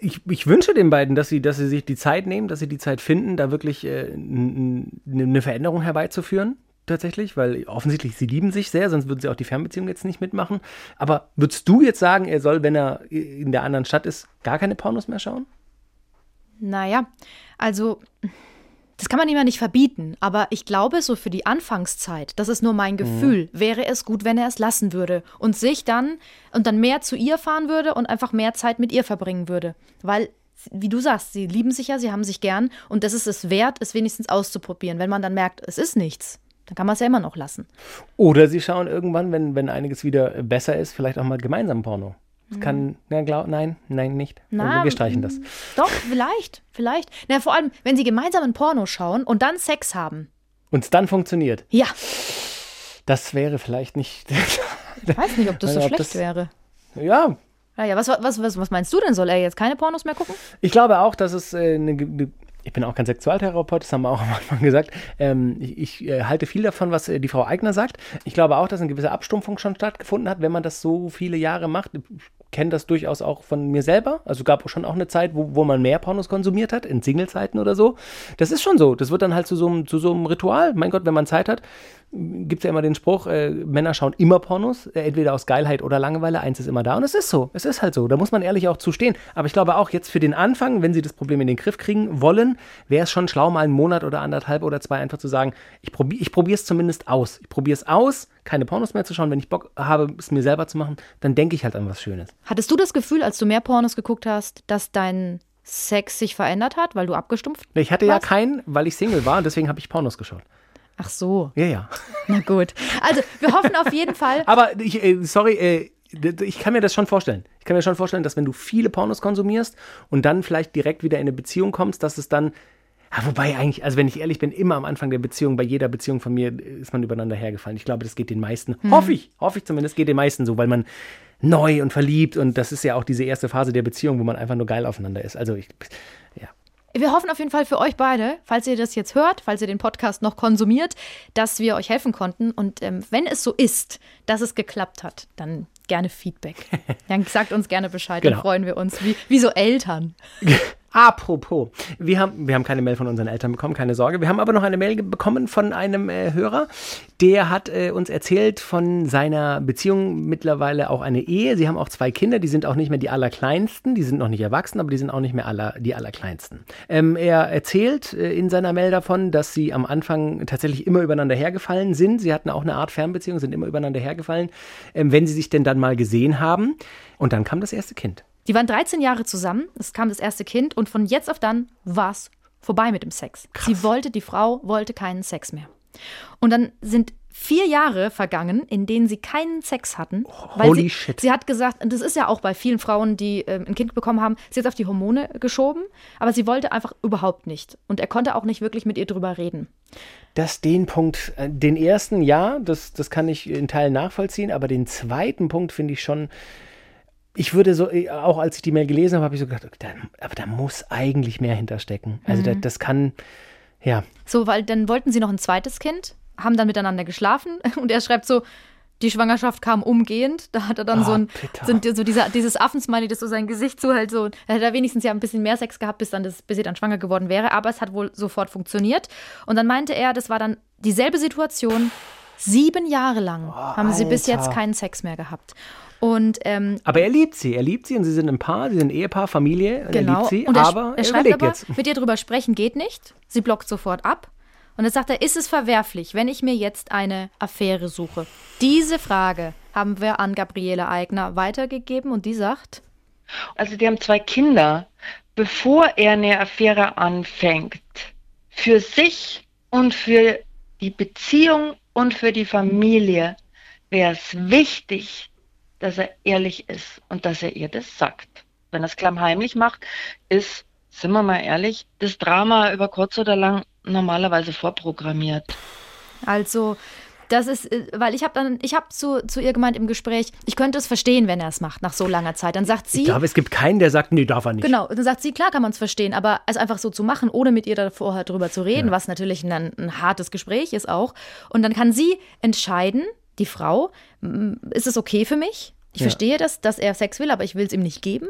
Ich, ich, wünsche den beiden, dass sie, dass sie sich die Zeit nehmen, dass sie die Zeit finden, da wirklich äh, eine Veränderung herbeizuführen tatsächlich, weil offensichtlich sie lieben sich sehr, sonst würden sie auch die Fernbeziehung jetzt nicht mitmachen. Aber würdest du jetzt sagen, er soll, wenn er in der anderen Stadt ist, gar keine Pornos mehr schauen? Naja, also das kann man ihm ja nicht verbieten, aber ich glaube, so für die Anfangszeit, das ist nur mein mhm. Gefühl, mhm. wäre es gut, wenn er es lassen würde und sich dann und dann mehr zu ihr fahren würde und einfach mehr Zeit mit ihr verbringen würde. Weil, wie du sagst, sie lieben sich ja, sie haben sich gern und das ist es wert, es wenigstens auszuprobieren. Wenn man dann merkt, es ist nichts, dann kann man es ja immer noch lassen. Oder sie schauen irgendwann, wenn, wenn einiges wieder besser ist, vielleicht auch mal gemeinsam Porno. Das mhm. kann, na, glaub, nein, nein, nicht. Na, wir streichen das. Doch, vielleicht, vielleicht. Na, vor allem, wenn sie gemeinsam ein Porno schauen und dann Sex haben. Und es dann funktioniert. Ja. Das wäre vielleicht nicht. ich weiß nicht, ob das so ob schlecht das, wäre. Ja. Ja, was, was, was, was meinst du denn? Soll er jetzt keine Pornos mehr gucken? Ich glaube auch, dass es äh, eine, eine ich bin auch kein Sexualtherapeut, das haben wir auch am Anfang gesagt. Ähm, ich, ich äh, halte viel davon, was äh, die Frau Eigner sagt. Ich glaube auch, dass eine gewisse Abstumpfung schon stattgefunden hat, wenn man das so viele Jahre macht. Ich kenne das durchaus auch von mir selber. Also gab es schon auch eine Zeit, wo, wo man mehr Pornos konsumiert hat, in Singlezeiten oder so. Das ist schon so. Das wird dann halt zu so einem, zu so einem Ritual. Mein Gott, wenn man Zeit hat, gibt es ja immer den Spruch, äh, Männer schauen immer Pornos, äh, entweder aus Geilheit oder Langeweile, eins ist immer da. Und es ist so, es ist halt so, da muss man ehrlich auch zustehen. Aber ich glaube auch jetzt für den Anfang, wenn sie das Problem in den Griff kriegen wollen, wäre es schon schlau, mal einen Monat oder anderthalb oder zwei einfach zu sagen, ich, probi ich probiere es zumindest aus. Ich probiere es aus, keine Pornos mehr zu schauen. Wenn ich Bock habe, es mir selber zu machen, dann denke ich halt an was Schönes. Hattest du das Gefühl, als du mehr Pornos geguckt hast, dass dein Sex sich verändert hat, weil du abgestumpft Ich hatte warst? ja keinen, weil ich Single war und deswegen habe ich Pornos geschaut. Ach so. Ja, ja. Na gut. Also, wir hoffen auf jeden Fall. Aber ich, äh, sorry, äh, ich kann mir das schon vorstellen. Ich kann mir schon vorstellen, dass wenn du viele Pornos konsumierst und dann vielleicht direkt wieder in eine Beziehung kommst, dass es dann ja, wobei eigentlich, also wenn ich ehrlich bin, immer am Anfang der Beziehung, bei jeder Beziehung von mir ist man übereinander hergefallen. Ich glaube, das geht den meisten, hm. hoffe ich, hoffe ich zumindest, geht den meisten so, weil man neu und verliebt und das ist ja auch diese erste Phase der Beziehung, wo man einfach nur geil aufeinander ist. Also ich, ja. Wir hoffen auf jeden Fall für euch beide, falls ihr das jetzt hört, falls ihr den Podcast noch konsumiert, dass wir euch helfen konnten. Und ähm, wenn es so ist, dass es geklappt hat, dann gerne Feedback. Dann sagt uns gerne Bescheid, Genau. dann freuen wir uns, wie, wie so Eltern. Apropos, wir haben, wir haben keine Mail von unseren Eltern bekommen, keine Sorge. Wir haben aber noch eine Mail bekommen von einem äh, Hörer, der hat äh, uns erzählt von seiner Beziehung, mittlerweile auch eine Ehe. Sie haben auch zwei Kinder, die sind auch nicht mehr die allerkleinsten, die sind noch nicht erwachsen, aber die sind auch nicht mehr aller, die allerkleinsten. Ähm, er erzählt äh, in seiner Mail davon, dass sie am Anfang tatsächlich immer übereinander hergefallen sind. Sie hatten auch eine Art Fernbeziehung, sind immer übereinander hergefallen, ähm, wenn sie sich denn dann mal gesehen haben. Und dann kam das erste Kind. Die waren 13 Jahre zusammen, es kam das erste Kind und von jetzt auf dann war es vorbei mit dem Sex. Sie wollte, die Frau wollte keinen Sex mehr. Und dann sind vier Jahre vergangen, in denen sie keinen Sex hatten. weil holy sie, shit. Sie hat gesagt, und das ist ja auch bei vielen Frauen, die ähm, ein Kind bekommen haben, sie hat auf die Hormone geschoben, aber sie wollte einfach überhaupt nicht. Und er konnte auch nicht wirklich mit ihr drüber reden. Das den Punkt, äh, den ersten ja, das, das kann ich in Teilen nachvollziehen, aber den zweiten Punkt finde ich schon, ich würde so, äh, auch als ich die Mail gelesen habe, habe ich so gedacht, da, aber da muss eigentlich mehr hinterstecken. Also da, das kann, ja, So, weil dann wollten sie noch ein zweites Kind, haben dann miteinander geschlafen und er schreibt so, die Schwangerschaft kam umgehend. Da hat er dann Ah, so ein, sind so dieser, dieses Affensmiley, das so sein Gesicht zuhält. So, da hat er wenigstens ja ein bisschen mehr Sex gehabt, bis, dann das, bis sie dann schwanger geworden wäre. Aber es hat wohl sofort funktioniert. Und dann meinte er, das war dann dieselbe Situation. Sieben Jahre lang haben sie bis Oh, Alter. jetzt keinen Sex mehr gehabt. Und ähm, aber er liebt sie, er liebt sie und sie sind ein Paar, sie sind ein Ehepaar, Familie, und er Genau. liebt sie, und er, aber er schreibt aber, jetzt. mit ihr drüber sprechen geht nicht. Sie blockt sofort ab. Und dann sagt er, ist es verwerflich, wenn ich mir jetzt eine Affäre suche? Diese Frage haben wir an Gabriele Eigner weitergegeben und die sagt, Also die haben zwei Kinder. Bevor er eine Affäre anfängt, für sich und für die Beziehung und für die Familie wäre es wichtig, dass er ehrlich ist und dass er ihr das sagt. Wenn er es klammheimlich macht, ist, sind wir mal ehrlich, das Drama über kurz oder lang normalerweise vorprogrammiert. also das ist, äh, weil ich habe dann, ich habe zu, zu ihr gemeint im Gespräch, ich könnte es verstehen, wenn er es macht nach so langer Zeit. Dann sagt sie, Ich glaube, es gibt keinen, der sagt, nee, darf er nicht. Genau, dann sagt sie, klar kann man es verstehen, aber es einfach so zu machen, ohne mit ihr da vorher drüber zu reden, was natürlich ein, ein hartes Gespräch ist auch. Und dann kann sie entscheiden, die Frau, ist es okay für mich? Ich verstehe das, dass er Sex will, aber ich will es ihm nicht geben.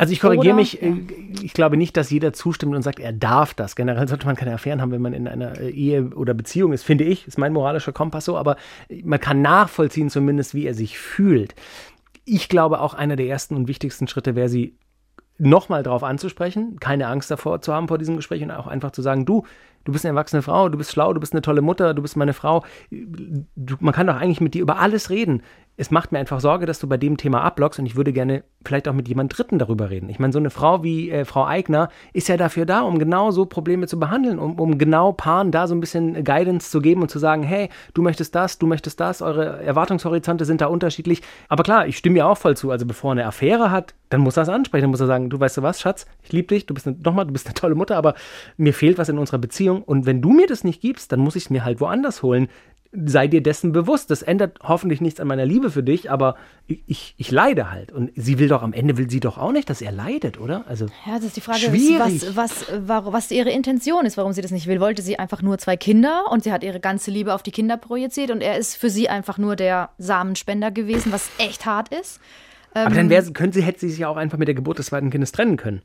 Also ich korrigiere mich, äh, ich glaube nicht, dass jeder zustimmt und sagt, er darf das. Generell sollte man keine Affären haben, wenn man in einer äh, Ehe oder Beziehung ist, finde ich, ist mein moralischer Kompass so, aber man kann nachvollziehen zumindest, wie er sich fühlt. Ich glaube auch einer der ersten und wichtigsten Schritte wäre sie nochmal drauf anzusprechen, keine Angst davor zu haben vor diesem Gespräch und auch einfach zu sagen, du, du bist eine erwachsene Frau, du bist schlau, du bist eine tolle Mutter, du bist meine Frau. Du, man kann doch eigentlich mit dir über alles reden. Es macht mir einfach Sorge, dass du bei dem Thema abblockst und ich würde gerne vielleicht auch mit jemand Dritten darüber reden. Ich meine, so eine Frau wie äh, Frau Eigner ist ja dafür da, um genau so Probleme zu behandeln, um, um genau Paaren da so ein bisschen Guidance zu geben und zu sagen, hey, du möchtest das, du möchtest das, eure Erwartungshorizonte sind da unterschiedlich. Aber klar, ich stimme ja auch voll zu. Also bevor er eine Affäre hat, dann muss er es ansprechen. Dann muss er sagen, du weißt du was, Schatz, ich liebe dich, du bist nochmal, du bist eine tolle Mutter, aber mir fehlt was in unserer Beziehung. Und wenn du mir das nicht gibst, dann muss ich es mir halt woanders holen. Sei dir dessen bewusst. Das ändert hoffentlich nichts an meiner Liebe für dich, aber ich, ich, ich leide halt. Und sie will doch am Ende will sie doch auch nicht, dass er leidet, oder? Also Ja, das ist die Frage, Schwierig. was, was, was, ihre Intention ist, warum sie das nicht will. Wollte sie einfach nur zwei Kinder und sie hat ihre ganze Liebe auf die Kinder projiziert und er ist für sie einfach nur der Samenspender gewesen, was echt hart ist. aber dann wäre, sie- könnte sie, hätte sie sich ja auch einfach mit der Geburt des zweiten Kindes trennen können.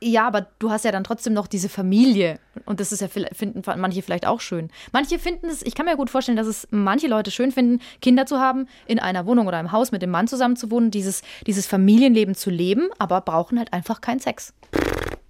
Ja, aber du hast ja dann trotzdem noch diese Familie. Und das ist ja, finden manche vielleicht auch schön. Manche finden es, ich kann mir gut vorstellen, dass es manche Leute schön finden, Kinder zu haben, in einer Wohnung oder einem Haus mit dem Mann zusammen zu wohnen, dieses, dieses Familienleben zu leben, aber brauchen halt einfach keinen Sex.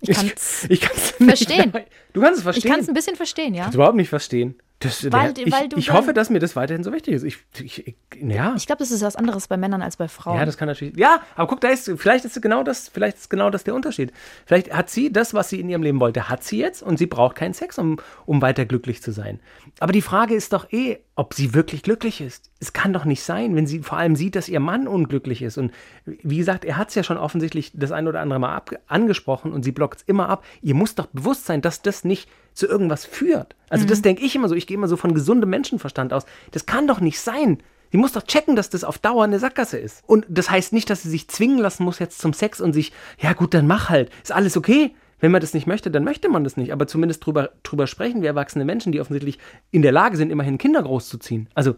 Ich kann es ich verstehen. Du kannst es ich verstehen. kann's ein bisschen verstehen, ja. kann's überhaupt nicht verstehen. Das, Weil- ich, weil ich hoffe, dass mir das weiterhin so wichtig ist. Ich, ich, ich, ja. Ich glaube, das ist was anderes bei Männern als bei Frauen. Ja, das kann natürlich. Ja, aber guck, da ist vielleicht ist genau das, vielleicht ist genau das der Unterschied. Vielleicht hat sie das, was sie in ihrem Leben wollte, hat sie jetzt und sie braucht keinen Sex, um, um weiter glücklich zu sein. Aber die Frage ist doch eh, ob sie wirklich glücklich ist. Es kann doch nicht sein, wenn sie vor allem sieht, dass ihr Mann unglücklich ist. Und wie gesagt, er hat es ja schon offensichtlich das ein oder andere Mal ab, angesprochen und sie blockt es immer ab. Ihr muss doch bewusst sein, dass das nicht zu irgendwas führt. Also das denke ich immer so. Ich gehe immer so von gesundem Menschenverstand aus. Das kann doch nicht sein. Sie muss doch checken, dass das auf Dauer eine Sackgasse ist. Und das heißt nicht, dass sie sich zwingen lassen muss jetzt zum Sex und sich, ja gut, dann mach halt. Ist alles okay. Wenn man das nicht möchte, dann möchte man das nicht. Aber zumindest drüber, drüber sprechen wir erwachsene Menschen, die offensichtlich in der Lage sind, immerhin Kinder großzuziehen. Also,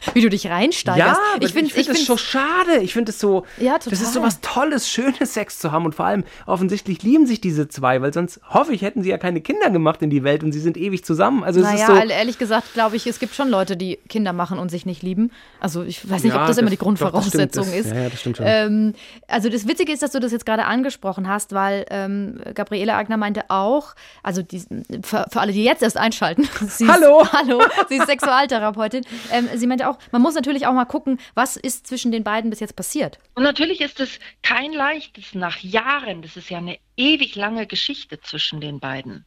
wie du dich reinsteigerst. Ja, ich finde ich es find's- so schade. Ich finde es so, Ja, das ist so total. was Tolles, Schönes, Sex zu haben. Und vor allem, offensichtlich lieben sich diese zwei, weil sonst hoffe ich, hätten sie ja keine Kinder gemacht in die Welt und sie sind ewig zusammen. Also es Naja, ist so. ehrlich- gesagt, glaube ich, es gibt schon Leute, die Kinder machen und sich nicht lieben. Also ich weiß nicht, Ja, ob das, immer die das- doch, das stimmt, Grundvoraussetzung das- ist. ja, ja, das stimmt schon. Ähm, also das Witzige ist, dass du das jetzt gerade angesprochen hast, weil ähm, Gabriele Agner meinte auch, also die, für, für alle, die jetzt erst einschalten, sie Hallo! ist, hallo, sie ist Sexualtherapeutin. Ähm, sie meinte auch, man muss natürlich auch mal gucken, was ist zwischen den beiden bis jetzt passiert. Und natürlich ist es kein leichtes nach Jahren. Das ist ja eine ewig lange Geschichte zwischen den beiden.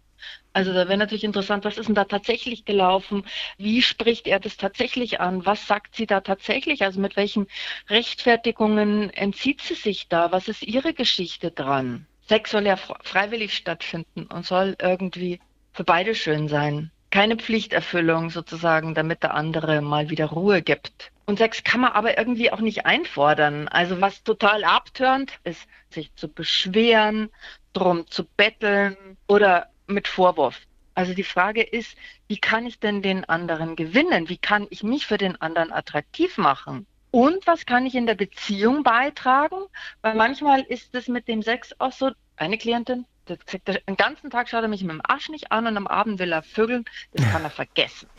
Also da wäre natürlich interessant, was ist denn da tatsächlich gelaufen? Wie spricht er das tatsächlich an? Was sagt sie da tatsächlich? Also mit welchen Rechtfertigungen entzieht sie sich da? Was ist ihre Geschichte dran? Sex soll ja fr- freiwillig stattfinden und soll irgendwie für beide schön sein. Keine Pflichterfüllung sozusagen, damit der andere mal wieder Ruhe gibt. Und Sex kann man aber irgendwie auch nicht einfordern. Also was total abtörend ist, sich zu beschweren, drum zu betteln oder mit Vorwurf. Also die Frage ist, wie kann ich denn den anderen gewinnen? Wie kann ich mich für den anderen attraktiv machen? Und was kann ich in der Beziehung beitragen? Weil manchmal ist es mit dem Sex auch so, eine Klientin, das sagt, er, den ganzen Tag schaut er mich mit dem Arsch nicht an und am Abend will er vögeln. Das kann er vergessen.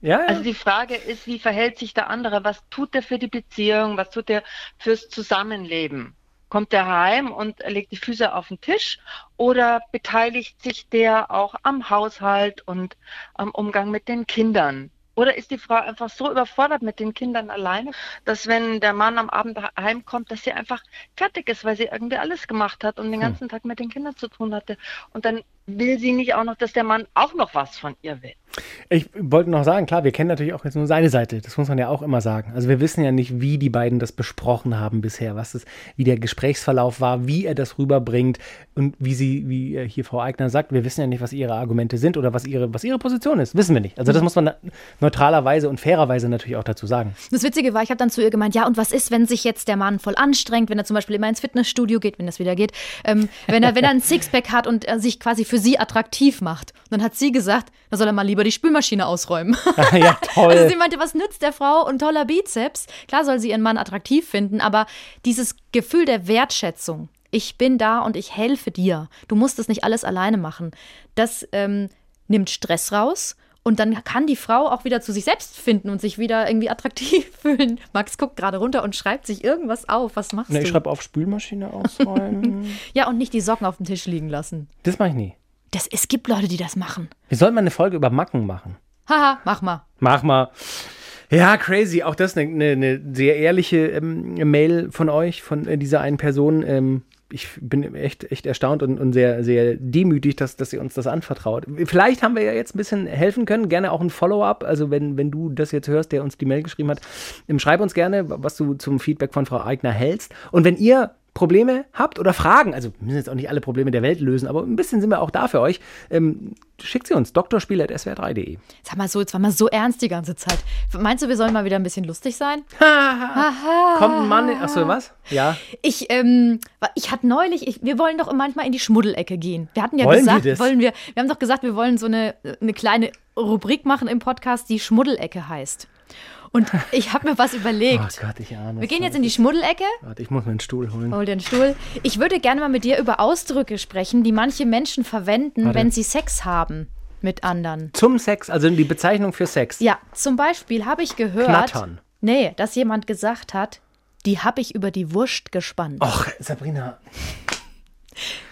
ja, ja. Also die Frage ist, wie verhält sich der andere? Was tut er für die Beziehung? Was tut er fürs Zusammenleben? Kommt er heim und legt die Füße auf den Tisch oder beteiligt sich der auch am Haushalt und am Umgang mit den Kindern? Oder ist die Frau einfach so überfordert mit den Kindern alleine, dass wenn der Mann am Abend heimkommt, dass sie einfach fertig ist, weil sie irgendwie alles gemacht hat und den ganzen Tag mit den Kindern zu tun hatte. Und dann will sie nicht auch noch, dass der Mann auch noch was von ihr will. Ich wollte noch sagen, klar, wir kennen natürlich auch jetzt nur seine Seite. Das muss man ja auch immer sagen. Also wir wissen ja nicht, wie die beiden das besprochen haben bisher, was es, wie der Gesprächsverlauf war, wie er das rüberbringt und wie sie, wie äh, hier Frau Eigner sagt, wir wissen ja nicht, was ihre Argumente sind oder was ihre, was ihre Position ist. Wissen wir nicht. Also das muss man neutralerweise und fairerweise natürlich auch dazu sagen. Das Witzige war, ich habe dann zu ihr gemeint, ja, und was ist, wenn sich jetzt der Mann voll anstrengt, wenn er zum Beispiel immer ins Fitnessstudio geht, wenn das wieder geht, ähm, wenn, er, wenn er ein Sixpack hat und er sich quasi für sie attraktiv macht. Und dann hat sie gesagt, da soll er mal lieber die Spülmaschine ausräumen. ja, toll. Also sie meinte, was nützt der Frau und toller Bizeps? Klar soll sie ihren Mann attraktiv finden, aber dieses Gefühl der Wertschätzung, ich bin da und ich helfe dir, du musst das nicht alles alleine machen, das ähm, nimmt Stress raus. Und dann kann die Frau auch wieder zu sich selbst finden und sich wieder irgendwie attraktiv fühlen. Max guckt gerade runter und schreibt sich irgendwas auf. Was machst Ne, ich du? schreibe auf Spülmaschine ausräumen. Ja, und nicht die Socken auf dem Tisch liegen lassen. das mache ich nie. Das, es gibt Leute, die das machen. Wir sollten mal eine Folge über Macken machen. Haha, mach mal. Mach mal. Ja, crazy. Auch das eine, eine, eine sehr ehrliche ähm, Mail von euch, von äh, dieser einen Person. Ähm, ich bin echt, echt erstaunt und, und sehr, sehr demütig, dass, dass ihr uns das anvertraut. Vielleicht haben wir ja jetzt ein bisschen helfen können. Gerne auch ein Follow-up. Also, wenn, wenn du das jetzt hörst, der uns die Mail geschrieben hat, ähm, schreib uns gerne, was du zum Feedback von Frau Eigner hältst. Und wenn ihr Probleme habt oder Fragen, also wir müssen jetzt auch nicht alle Probleme der Welt lösen, aber ein bisschen sind wir auch da für euch, ähm, schickt sie uns, drspiel.swr3.de. Sag mal so, jetzt war mal so ernst die ganze Zeit. Meinst du, wir sollen mal wieder ein bisschen lustig sein? Kommt ein Mann, achso, was? Ja. Ich, ähm, ich hatte neulich, ich, wir wollen doch manchmal in die Schmuddelecke gehen. Wir hatten ja Wollen gesagt, wir wollen wir, wir haben doch gesagt, wir wollen so eine, eine kleine Rubrik machen im Podcast, die Schmuddelecke heißt. Und ich habe mir was Oh überlegt. Gott, ich ahne wir gehen jetzt in die Schmuddelecke. Warte, ich muss mir einen Stuhl holen. Hol dir einen Stuhl. Ich würde gerne mal mit dir über Ausdrücke sprechen, die manche Menschen verwenden, Warte. wenn sie Sex haben mit anderen. Zum Sex, also die Bezeichnung für Sex. Ja, zum Beispiel habe ich gehört, Knattern. nee, dass jemand gesagt hat, die habe ich über die Wurst gespannt. Och, Sabrina,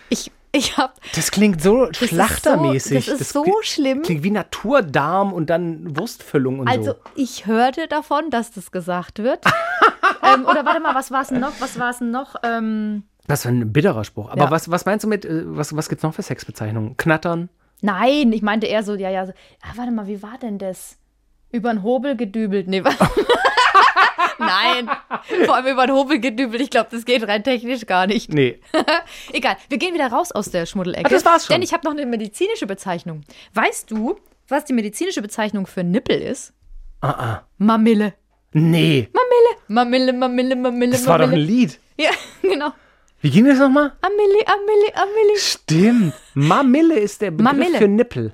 Ich, ich habe das klingt so ist schlachtermäßig. so- das ist so kli- schlimm. Klingt wie Naturdarm und dann Wurstfüllung und Also so. ich hörte davon, dass das gesagt wird. ähm, oder warte mal, was war es noch? Was war es noch? Ähm, Das ist ein bitterer Spruch. Aber Ja. was, was meinst du mit, äh, was, was gibt's noch für Sexbezeichnungen? Knattern? nein, ich meinte eher so, ja, ja. So, ah, warte mal, wie war denn das? Über den Hobel gedübelt. Nee, wa- Nein, vor allem über den Hobel gedübelt. Ich glaube, das geht rein technisch gar nicht. Nee. Egal, wir gehen wieder raus aus der Schmuddelecke. Ach, das war's schon. Denn ich habe noch eine medizinische Bezeichnung. Weißt du, was die medizinische Bezeichnung für Nippel ist? Ah, ah. Mamille. Nee. Mamille. Mamille, Mamille, Mamille, Das war doch ein. Lied. Ja, genau. Wie ging das nochmal? Amille, Amille, Amille. Stimmt. Mamille ist der Begriff Mamille. für Nippel.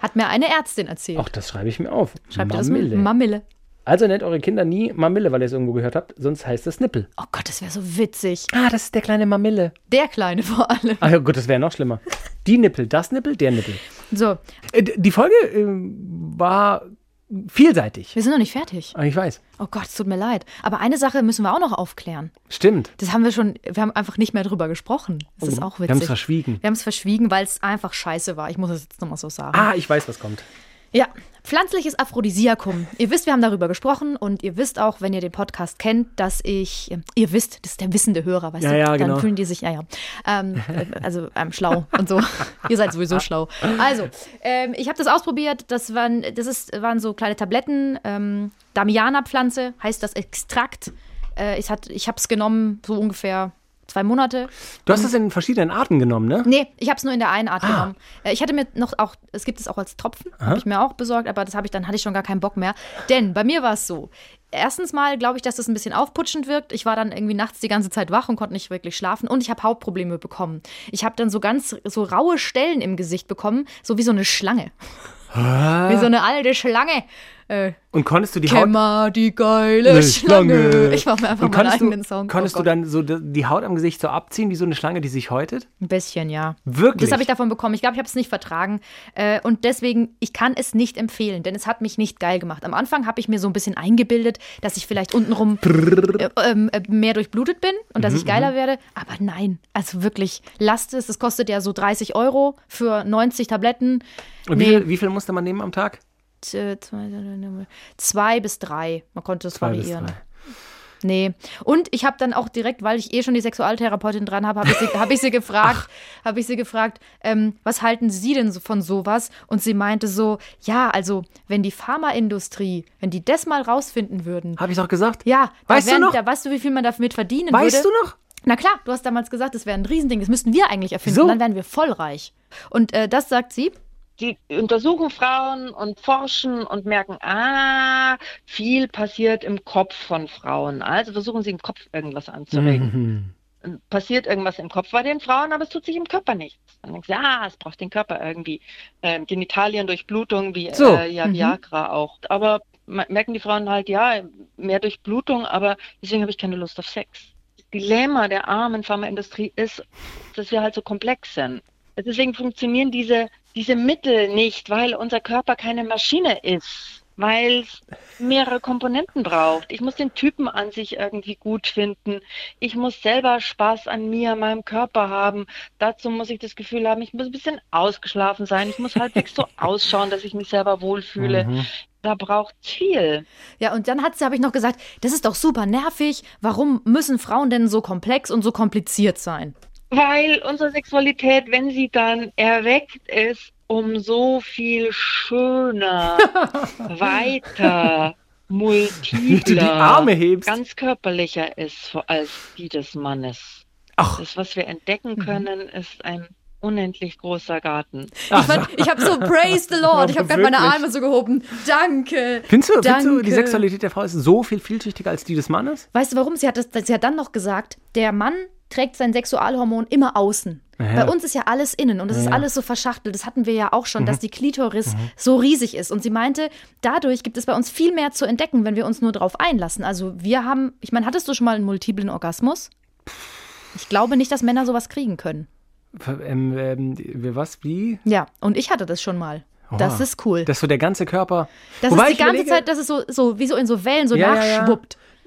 Hat mir eine Ärztin erzählt. Auch das schreibe ich mir auf. Schreibt ihr Mamille. das mit? Mamille. Also nennt eure Kinder nie Mamille, weil ihr es irgendwo gehört habt, sonst heißt es Nippel. Oh Gott, das wäre so witzig. Ah, das ist der kleine Mamille. Der Kleine vor allem. Ah ja, gut, das wäre noch schlimmer. Die Nippel, das Nippel, der Nippel. So, Äh, die Folge äh, war vielseitig. wir sind noch nicht fertig. Ah, Ich weiß. Oh Gott, es tut mir leid. Aber eine Sache müssen wir auch noch aufklären. Stimmt. Das haben wir schon, wir haben einfach nicht mehr drüber gesprochen. Das ist auch Wir haben es witzig. verschwiegen. Wir haben es verschwiegen, weil es einfach scheiße war. Ich muss es jetzt nochmal so sagen. Ah, ich weiß, was kommt. Ja, pflanzliches Aphrodisiakum. Ihr wisst, wir haben darüber gesprochen und ihr wisst auch, wenn ihr den Podcast kennt, dass ich, ihr wisst, das ist der wissende Hörer, weißt Ja, du? ja, Dann genau. fühlen die sich, ja, ja. Ähm, also ähm, schlau und so. ihr seid sowieso schlau. Also, ähm, ich habe das ausprobiert. Das waren, das ist, waren so kleine Tabletten. Ähm, Damiana-Pflanze heißt das Extrakt. Äh, ich hat, ich habe es genommen, so ungefähr zwei Monate. Du hast es in verschiedenen Arten genommen, ne? Nee, ich habe es nur in der einen Art Ah. genommen. Äh, Ich hatte mir noch auch, es gibt es auch als Tropfen, habe ich mir auch besorgt, aber das habe ich dann hatte ich schon gar keinen Bock mehr. Denn bei mir war es so. Erstens mal glaube ich, dass das ein bisschen aufputschend wirkt. Ich war dann irgendwie nachts die ganze Zeit wach und konnte nicht wirklich schlafen und ich habe Hautprobleme bekommen. Ich habe dann so ganz so raue Stellen im Gesicht bekommen, so wie so eine Schlange. Wie so eine alte Schlange. Äh, Und konntest du die Haut. Kämmer, die geile Schlange. Ich mache mir einfach meinen konntest eigenen du, Song. Konntest Oh du dann so die Haut am Gesicht so abziehen, wie so eine Schlange, die sich häutet? Ein bisschen, ja. Wirklich? Das habe ich davon bekommen. Ich glaube, ich habe es nicht vertragen. Äh, und deswegen, ich kann es nicht empfehlen, denn es hat mich nicht geil gemacht. Am Anfang habe ich mir so ein bisschen eingebildet, dass ich vielleicht untenrum äh, ähm, äh, mehr durchblutet bin und Mhm, dass ich geiler werde. Aber nein, also wirklich, lasst es. Es kostet ja so 30 Euro für 90 Tabletten. Und wie, Nee. viel, wie viel musste man nehmen am Tag? Zwei, bis drei. Man konnte es variieren. Nee. Und ich habe dann auch direkt, weil ich eh schon die Sexualtherapeutin dran habe, habe ich, sie- hab ich sie gefragt, habe ich sie gefragt, ähm, was halten Sie denn so von sowas? Und sie meinte so, ja, also wenn die Pharmaindustrie, wenn die das mal rausfinden würden, Habe ich doch gesagt? ja, Weißt du wären- noch? Da weißt du, wie viel man damit verdienen Weißt würde? du noch? Na klar, du hast damals gesagt, das wäre ein Riesending, das müssten wir eigentlich erfinden, So. dann wären wir voll reich. Und äh, das sagt sie. Die untersuchen Frauen und forschen und merken, ah, viel passiert im Kopf von Frauen. Also versuchen sie im Kopf irgendwas anzuregen. Mhm. Passiert irgendwas im Kopf bei den Frauen, aber es tut sich im Körper nichts. Dann denkst du, ah, es braucht den Körper irgendwie. Ähm, Genitalien durch Blutung, wie So. äh, ja, Viagra auch. Aber merken die Frauen halt, ja, mehr durch Blutung, aber deswegen habe ich keine Lust auf Sex. Das Dilemma der armen Pharmaindustrie ist, dass wir halt so komplex sind. Deswegen funktionieren diese, diese Mittel nicht, weil unser Körper keine Maschine ist, weil es mehrere Komponenten braucht. Ich muss den Typen an sich irgendwie gut finden. Ich muss selber Spaß an mir, meinem Körper haben. Dazu muss ich das Gefühl haben, ich muss ein bisschen ausgeschlafen sein. Ich muss halbwegs so ausschauen, dass ich mich selber wohlfühle. Mhm. Da braucht es viel. Ja, und dann hat sie, habe ich noch gesagt, das ist doch super nervig. Warum müssen Frauen denn so komplex und so kompliziert sein? Weil unsere Sexualität, wenn sie dann erweckt ist, um so viel schöner, weiter, multipler, du die Arme hebst. ganz körperlicher ist als die des Mannes. Ach. Das, was wir entdecken können, ist ein unendlich großer Garten. Ich, fand- ich habe so, praise the Lord. Ich habe gerade meine? Arme so gehoben. Danke. Findest du, findest du, Danke. die Sexualität der Frau ist so viel vielschichtiger als die des Mannes? Weißt du warum? Sie hat, das, sie hat dann noch gesagt, der Mann trägt sein Sexualhormon immer außen. Ja. Bei uns ist ja alles innen und es ist Ja. alles so verschachtelt. Das hatten wir ja auch schon, dass die Klitoris so riesig ist. Und sie meinte, dadurch gibt es bei uns viel mehr zu entdecken, wenn wir uns nur darauf einlassen. Also wir haben, ich meine, hattest du schon mal einen multiplen Orgasmus? Ich glaube nicht, dass Männer sowas kriegen können. Ähm, ähm, wie- was, wie? Ja, und ich hatte das schon mal. Das Oha. ist cool. Das ist so der ganze Körper. Das Wobei ist die ganze überlege- Zeit, das ist so, so wie so in so Wellen so Ja, ja, ja.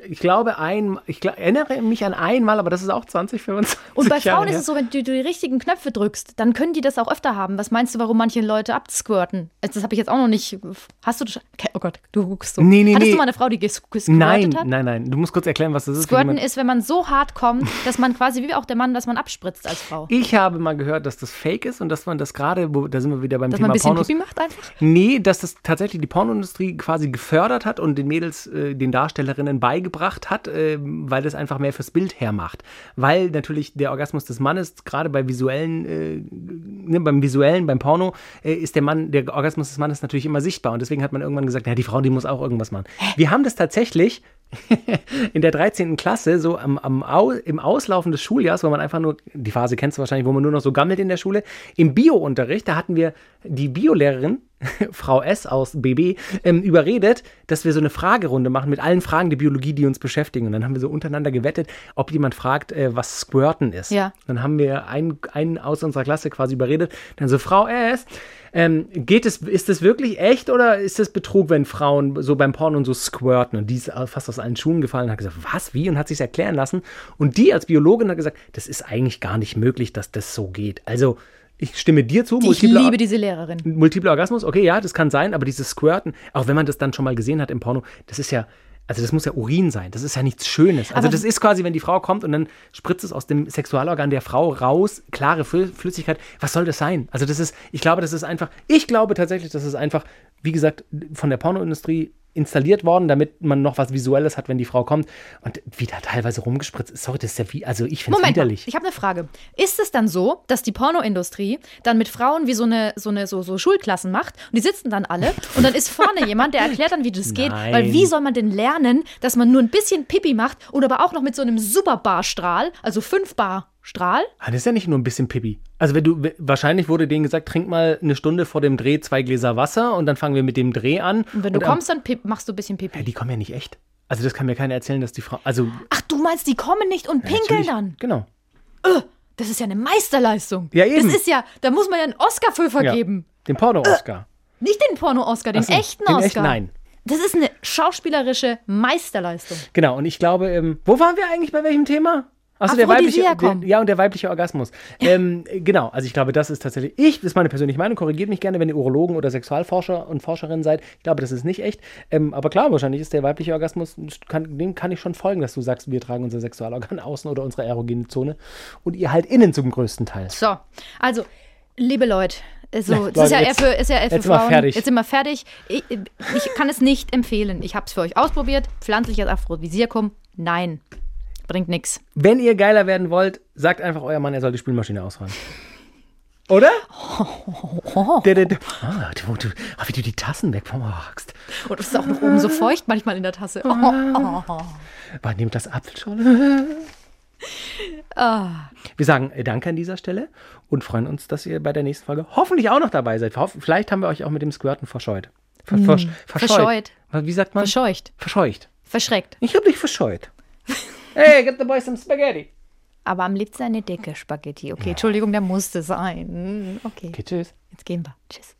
Ich glaube, ein, ich gl- erinnere mich an einmal, aber das ist auch 20, 25 Und bei Jahre Frauen ist her. es so, wenn du die richtigen Knöpfe drückst, dann können die das auch öfter haben. Was meinst du, warum manche Leute absquirten? Also Das habe ich jetzt auch noch nicht. Hast du das? Oh Gott, du guckst so. Nee, nee, Hattest nee. du mal eine Frau, die ges- gesquirtet Nein, hat? nein, nein. Du musst kurz erklären, was das ist. Squirten ist, wenn man so hart kommt, dass man quasi wie auch der Mann, dass man abspritzt als Frau. Ich habe mal gehört, dass das fake ist und dass man das gerade, da sind wir wieder beim Dass man Thema ein bisschen Pornos. Pipi macht einfach. Nee, dass das tatsächlich die Pornoindustrie quasi gefördert hat und den Mädels, äh, den Darstellerinnen beigebracht hat, äh, weil das einfach mehr fürs Bild hermacht. Weil natürlich der Orgasmus des Mannes, gerade bei visuellen, äh, ne, beim visuellen, beim Porno, äh, ist der Mann, der Orgasmus des Mannes natürlich immer sichtbar. Und deswegen hat man irgendwann gesagt, ja, die Frau, die muss auch irgendwas machen. Wir haben das tatsächlich in der 13. Klasse, so am, am Au, im Auslaufen des Schuljahrs, wo man einfach nur, die Phase kennst du wahrscheinlich, wo man nur noch so gammelt in der Schule, im Bio-Unterricht, da hatten wir die Biolehrerin, Frau S aus BB, ähm, überredet, dass wir so eine Fragerunde machen mit allen Fragen der Biologie, die uns beschäftigen. Und dann haben wir so untereinander gewettet, ob jemand fragt, äh, was Squirten ist. Ja. Dann haben wir einen, einen aus unserer Klasse quasi überredet. Dann so, Frau S., ähm, geht es, ist es wirklich echt oder ist es Betrug, wenn Frauen so beim Porno und so squirten? Und die ist fast aus allen Schuhen gefallen und hat gesagt, was, wie? Und hat sich erklären lassen. Und die als Biologin hat gesagt, das ist eigentlich gar nicht möglich, dass das so geht. Also, ich stimme dir zu. Ich liebe diese Lehrerin. Multiple Orgasmus, okay, ja, das kann sein, aber dieses Squirten, auch wenn man das dann schon mal gesehen hat im Porno, das ist ja, also das muss ja Urin sein, das ist ja nichts Schönes. Also Aber- das ist quasi, wenn die Frau kommt und dann spritzt es aus dem Sexualorgan der Frau raus, klare Flü- Flüssigkeit. Was soll das sein? Also das ist, ich glaube, das ist einfach, ich glaube tatsächlich, das ist einfach, wie gesagt, von der Pornoindustrie installiert worden, damit man noch was Visuelles hat, wenn die Frau kommt. Und wie da teilweise rumgespritzt ist, sorry, das ist ja wie, also ich finde es mal, widerlich. ich habe eine Frage. Ist es dann so, dass die Pornoindustrie dann mit Frauen wie so eine, so eine so, so Schulklassen macht und die sitzen dann alle und dann ist vorne jemand, der erklärt dann, wie das geht? Nein. Weil wie soll man denn lernen, dass man nur ein bisschen Pipi macht und aber auch noch mit so einem Superbar-Strahl, also 5 Bar Strahl? Ah, das ist ja nicht nur ein bisschen Pipi. Also wenn du, wahrscheinlich wurde denen gesagt, trink mal eine Stunde vor dem Dreh zwei Gläser Wasser und dann fangen wir mit dem Dreh an. Und wenn du am- kommst, dann pip, machst du ein bisschen Pipi. Ja, die kommen ja nicht echt. Also das kann mir keiner erzählen, dass die Frau, also Ach, du meinst, die kommen nicht und pinkeln natürlich- dann? Genau. Das ist ja eine Meisterleistung. Ja, eben. Das ist ja, da muss man ja einen Oscar für Ja. vergeben. Den Porno-Oscar. Nicht den Porno-Oscar, den so, echten den Oscar. echten, nein. Das ist eine schauspielerische Meisterleistung. Genau, und ich glaube, ähm, wo waren wir eigentlich bei welchem Thema? Achso, der weibliche, der, ja, und der weibliche Orgasmus. Ähm, genau, also ich glaube, das ist tatsächlich, ich, das ist meine persönliche Meinung, korrigiert mich gerne, wenn ihr Urologen oder Sexualforscher und Forscherinnen seid. Ich glaube, das ist nicht echt. Ähm, aber klar, wahrscheinlich ist der weibliche Orgasmus, kann, dem kann ich schon folgen, dass du sagst, wir tragen unser Sexualorgan außen oder unsere erogene Zone und ihr halt innen zum größten Teil. So, also, liebe Leute, also, Na, das ist ja eher für, ist ja eher für jetzt sind wir Frauen. fertig. Jetzt sind wir fertig. Ich, ich kann es nicht empfehlen. Ich habe es für euch ausprobiert. Pflanzliches Aphrodisiakum, nein. Bringt nichts. Wenn ihr geiler werden wollt, sagt einfach euer Mann, er soll die Spülmaschine ausräumen. Oder? Der, der, der, ah, du, du, ah, wie du die Tassen wegmachst. Und es ist auch noch oben so feucht manchmal in der Tasse. Oh, oh, oh. Aber nehmt das Apfelschorle. Ah. Wir sagen äh, Danke an dieser Stelle und freuen uns, dass ihr bei der nächsten Folge hoffentlich auch noch dabei seid. Vielleicht haben wir euch auch mit dem Squirten verscheut. Ver, versch- verscheucht. Mm. Verscheucht. Wie sagt man? Verscheucht. Verscheucht. Verschreckt. Ich hab dich verscheucht. hey, get the boys some spaghetti. Aber am liebsten eine dicke Spaghetti. Okay, Entschuldigung, der musste sein. Okay, Okay, tschüss. jetzt gehen wir. Tschüss.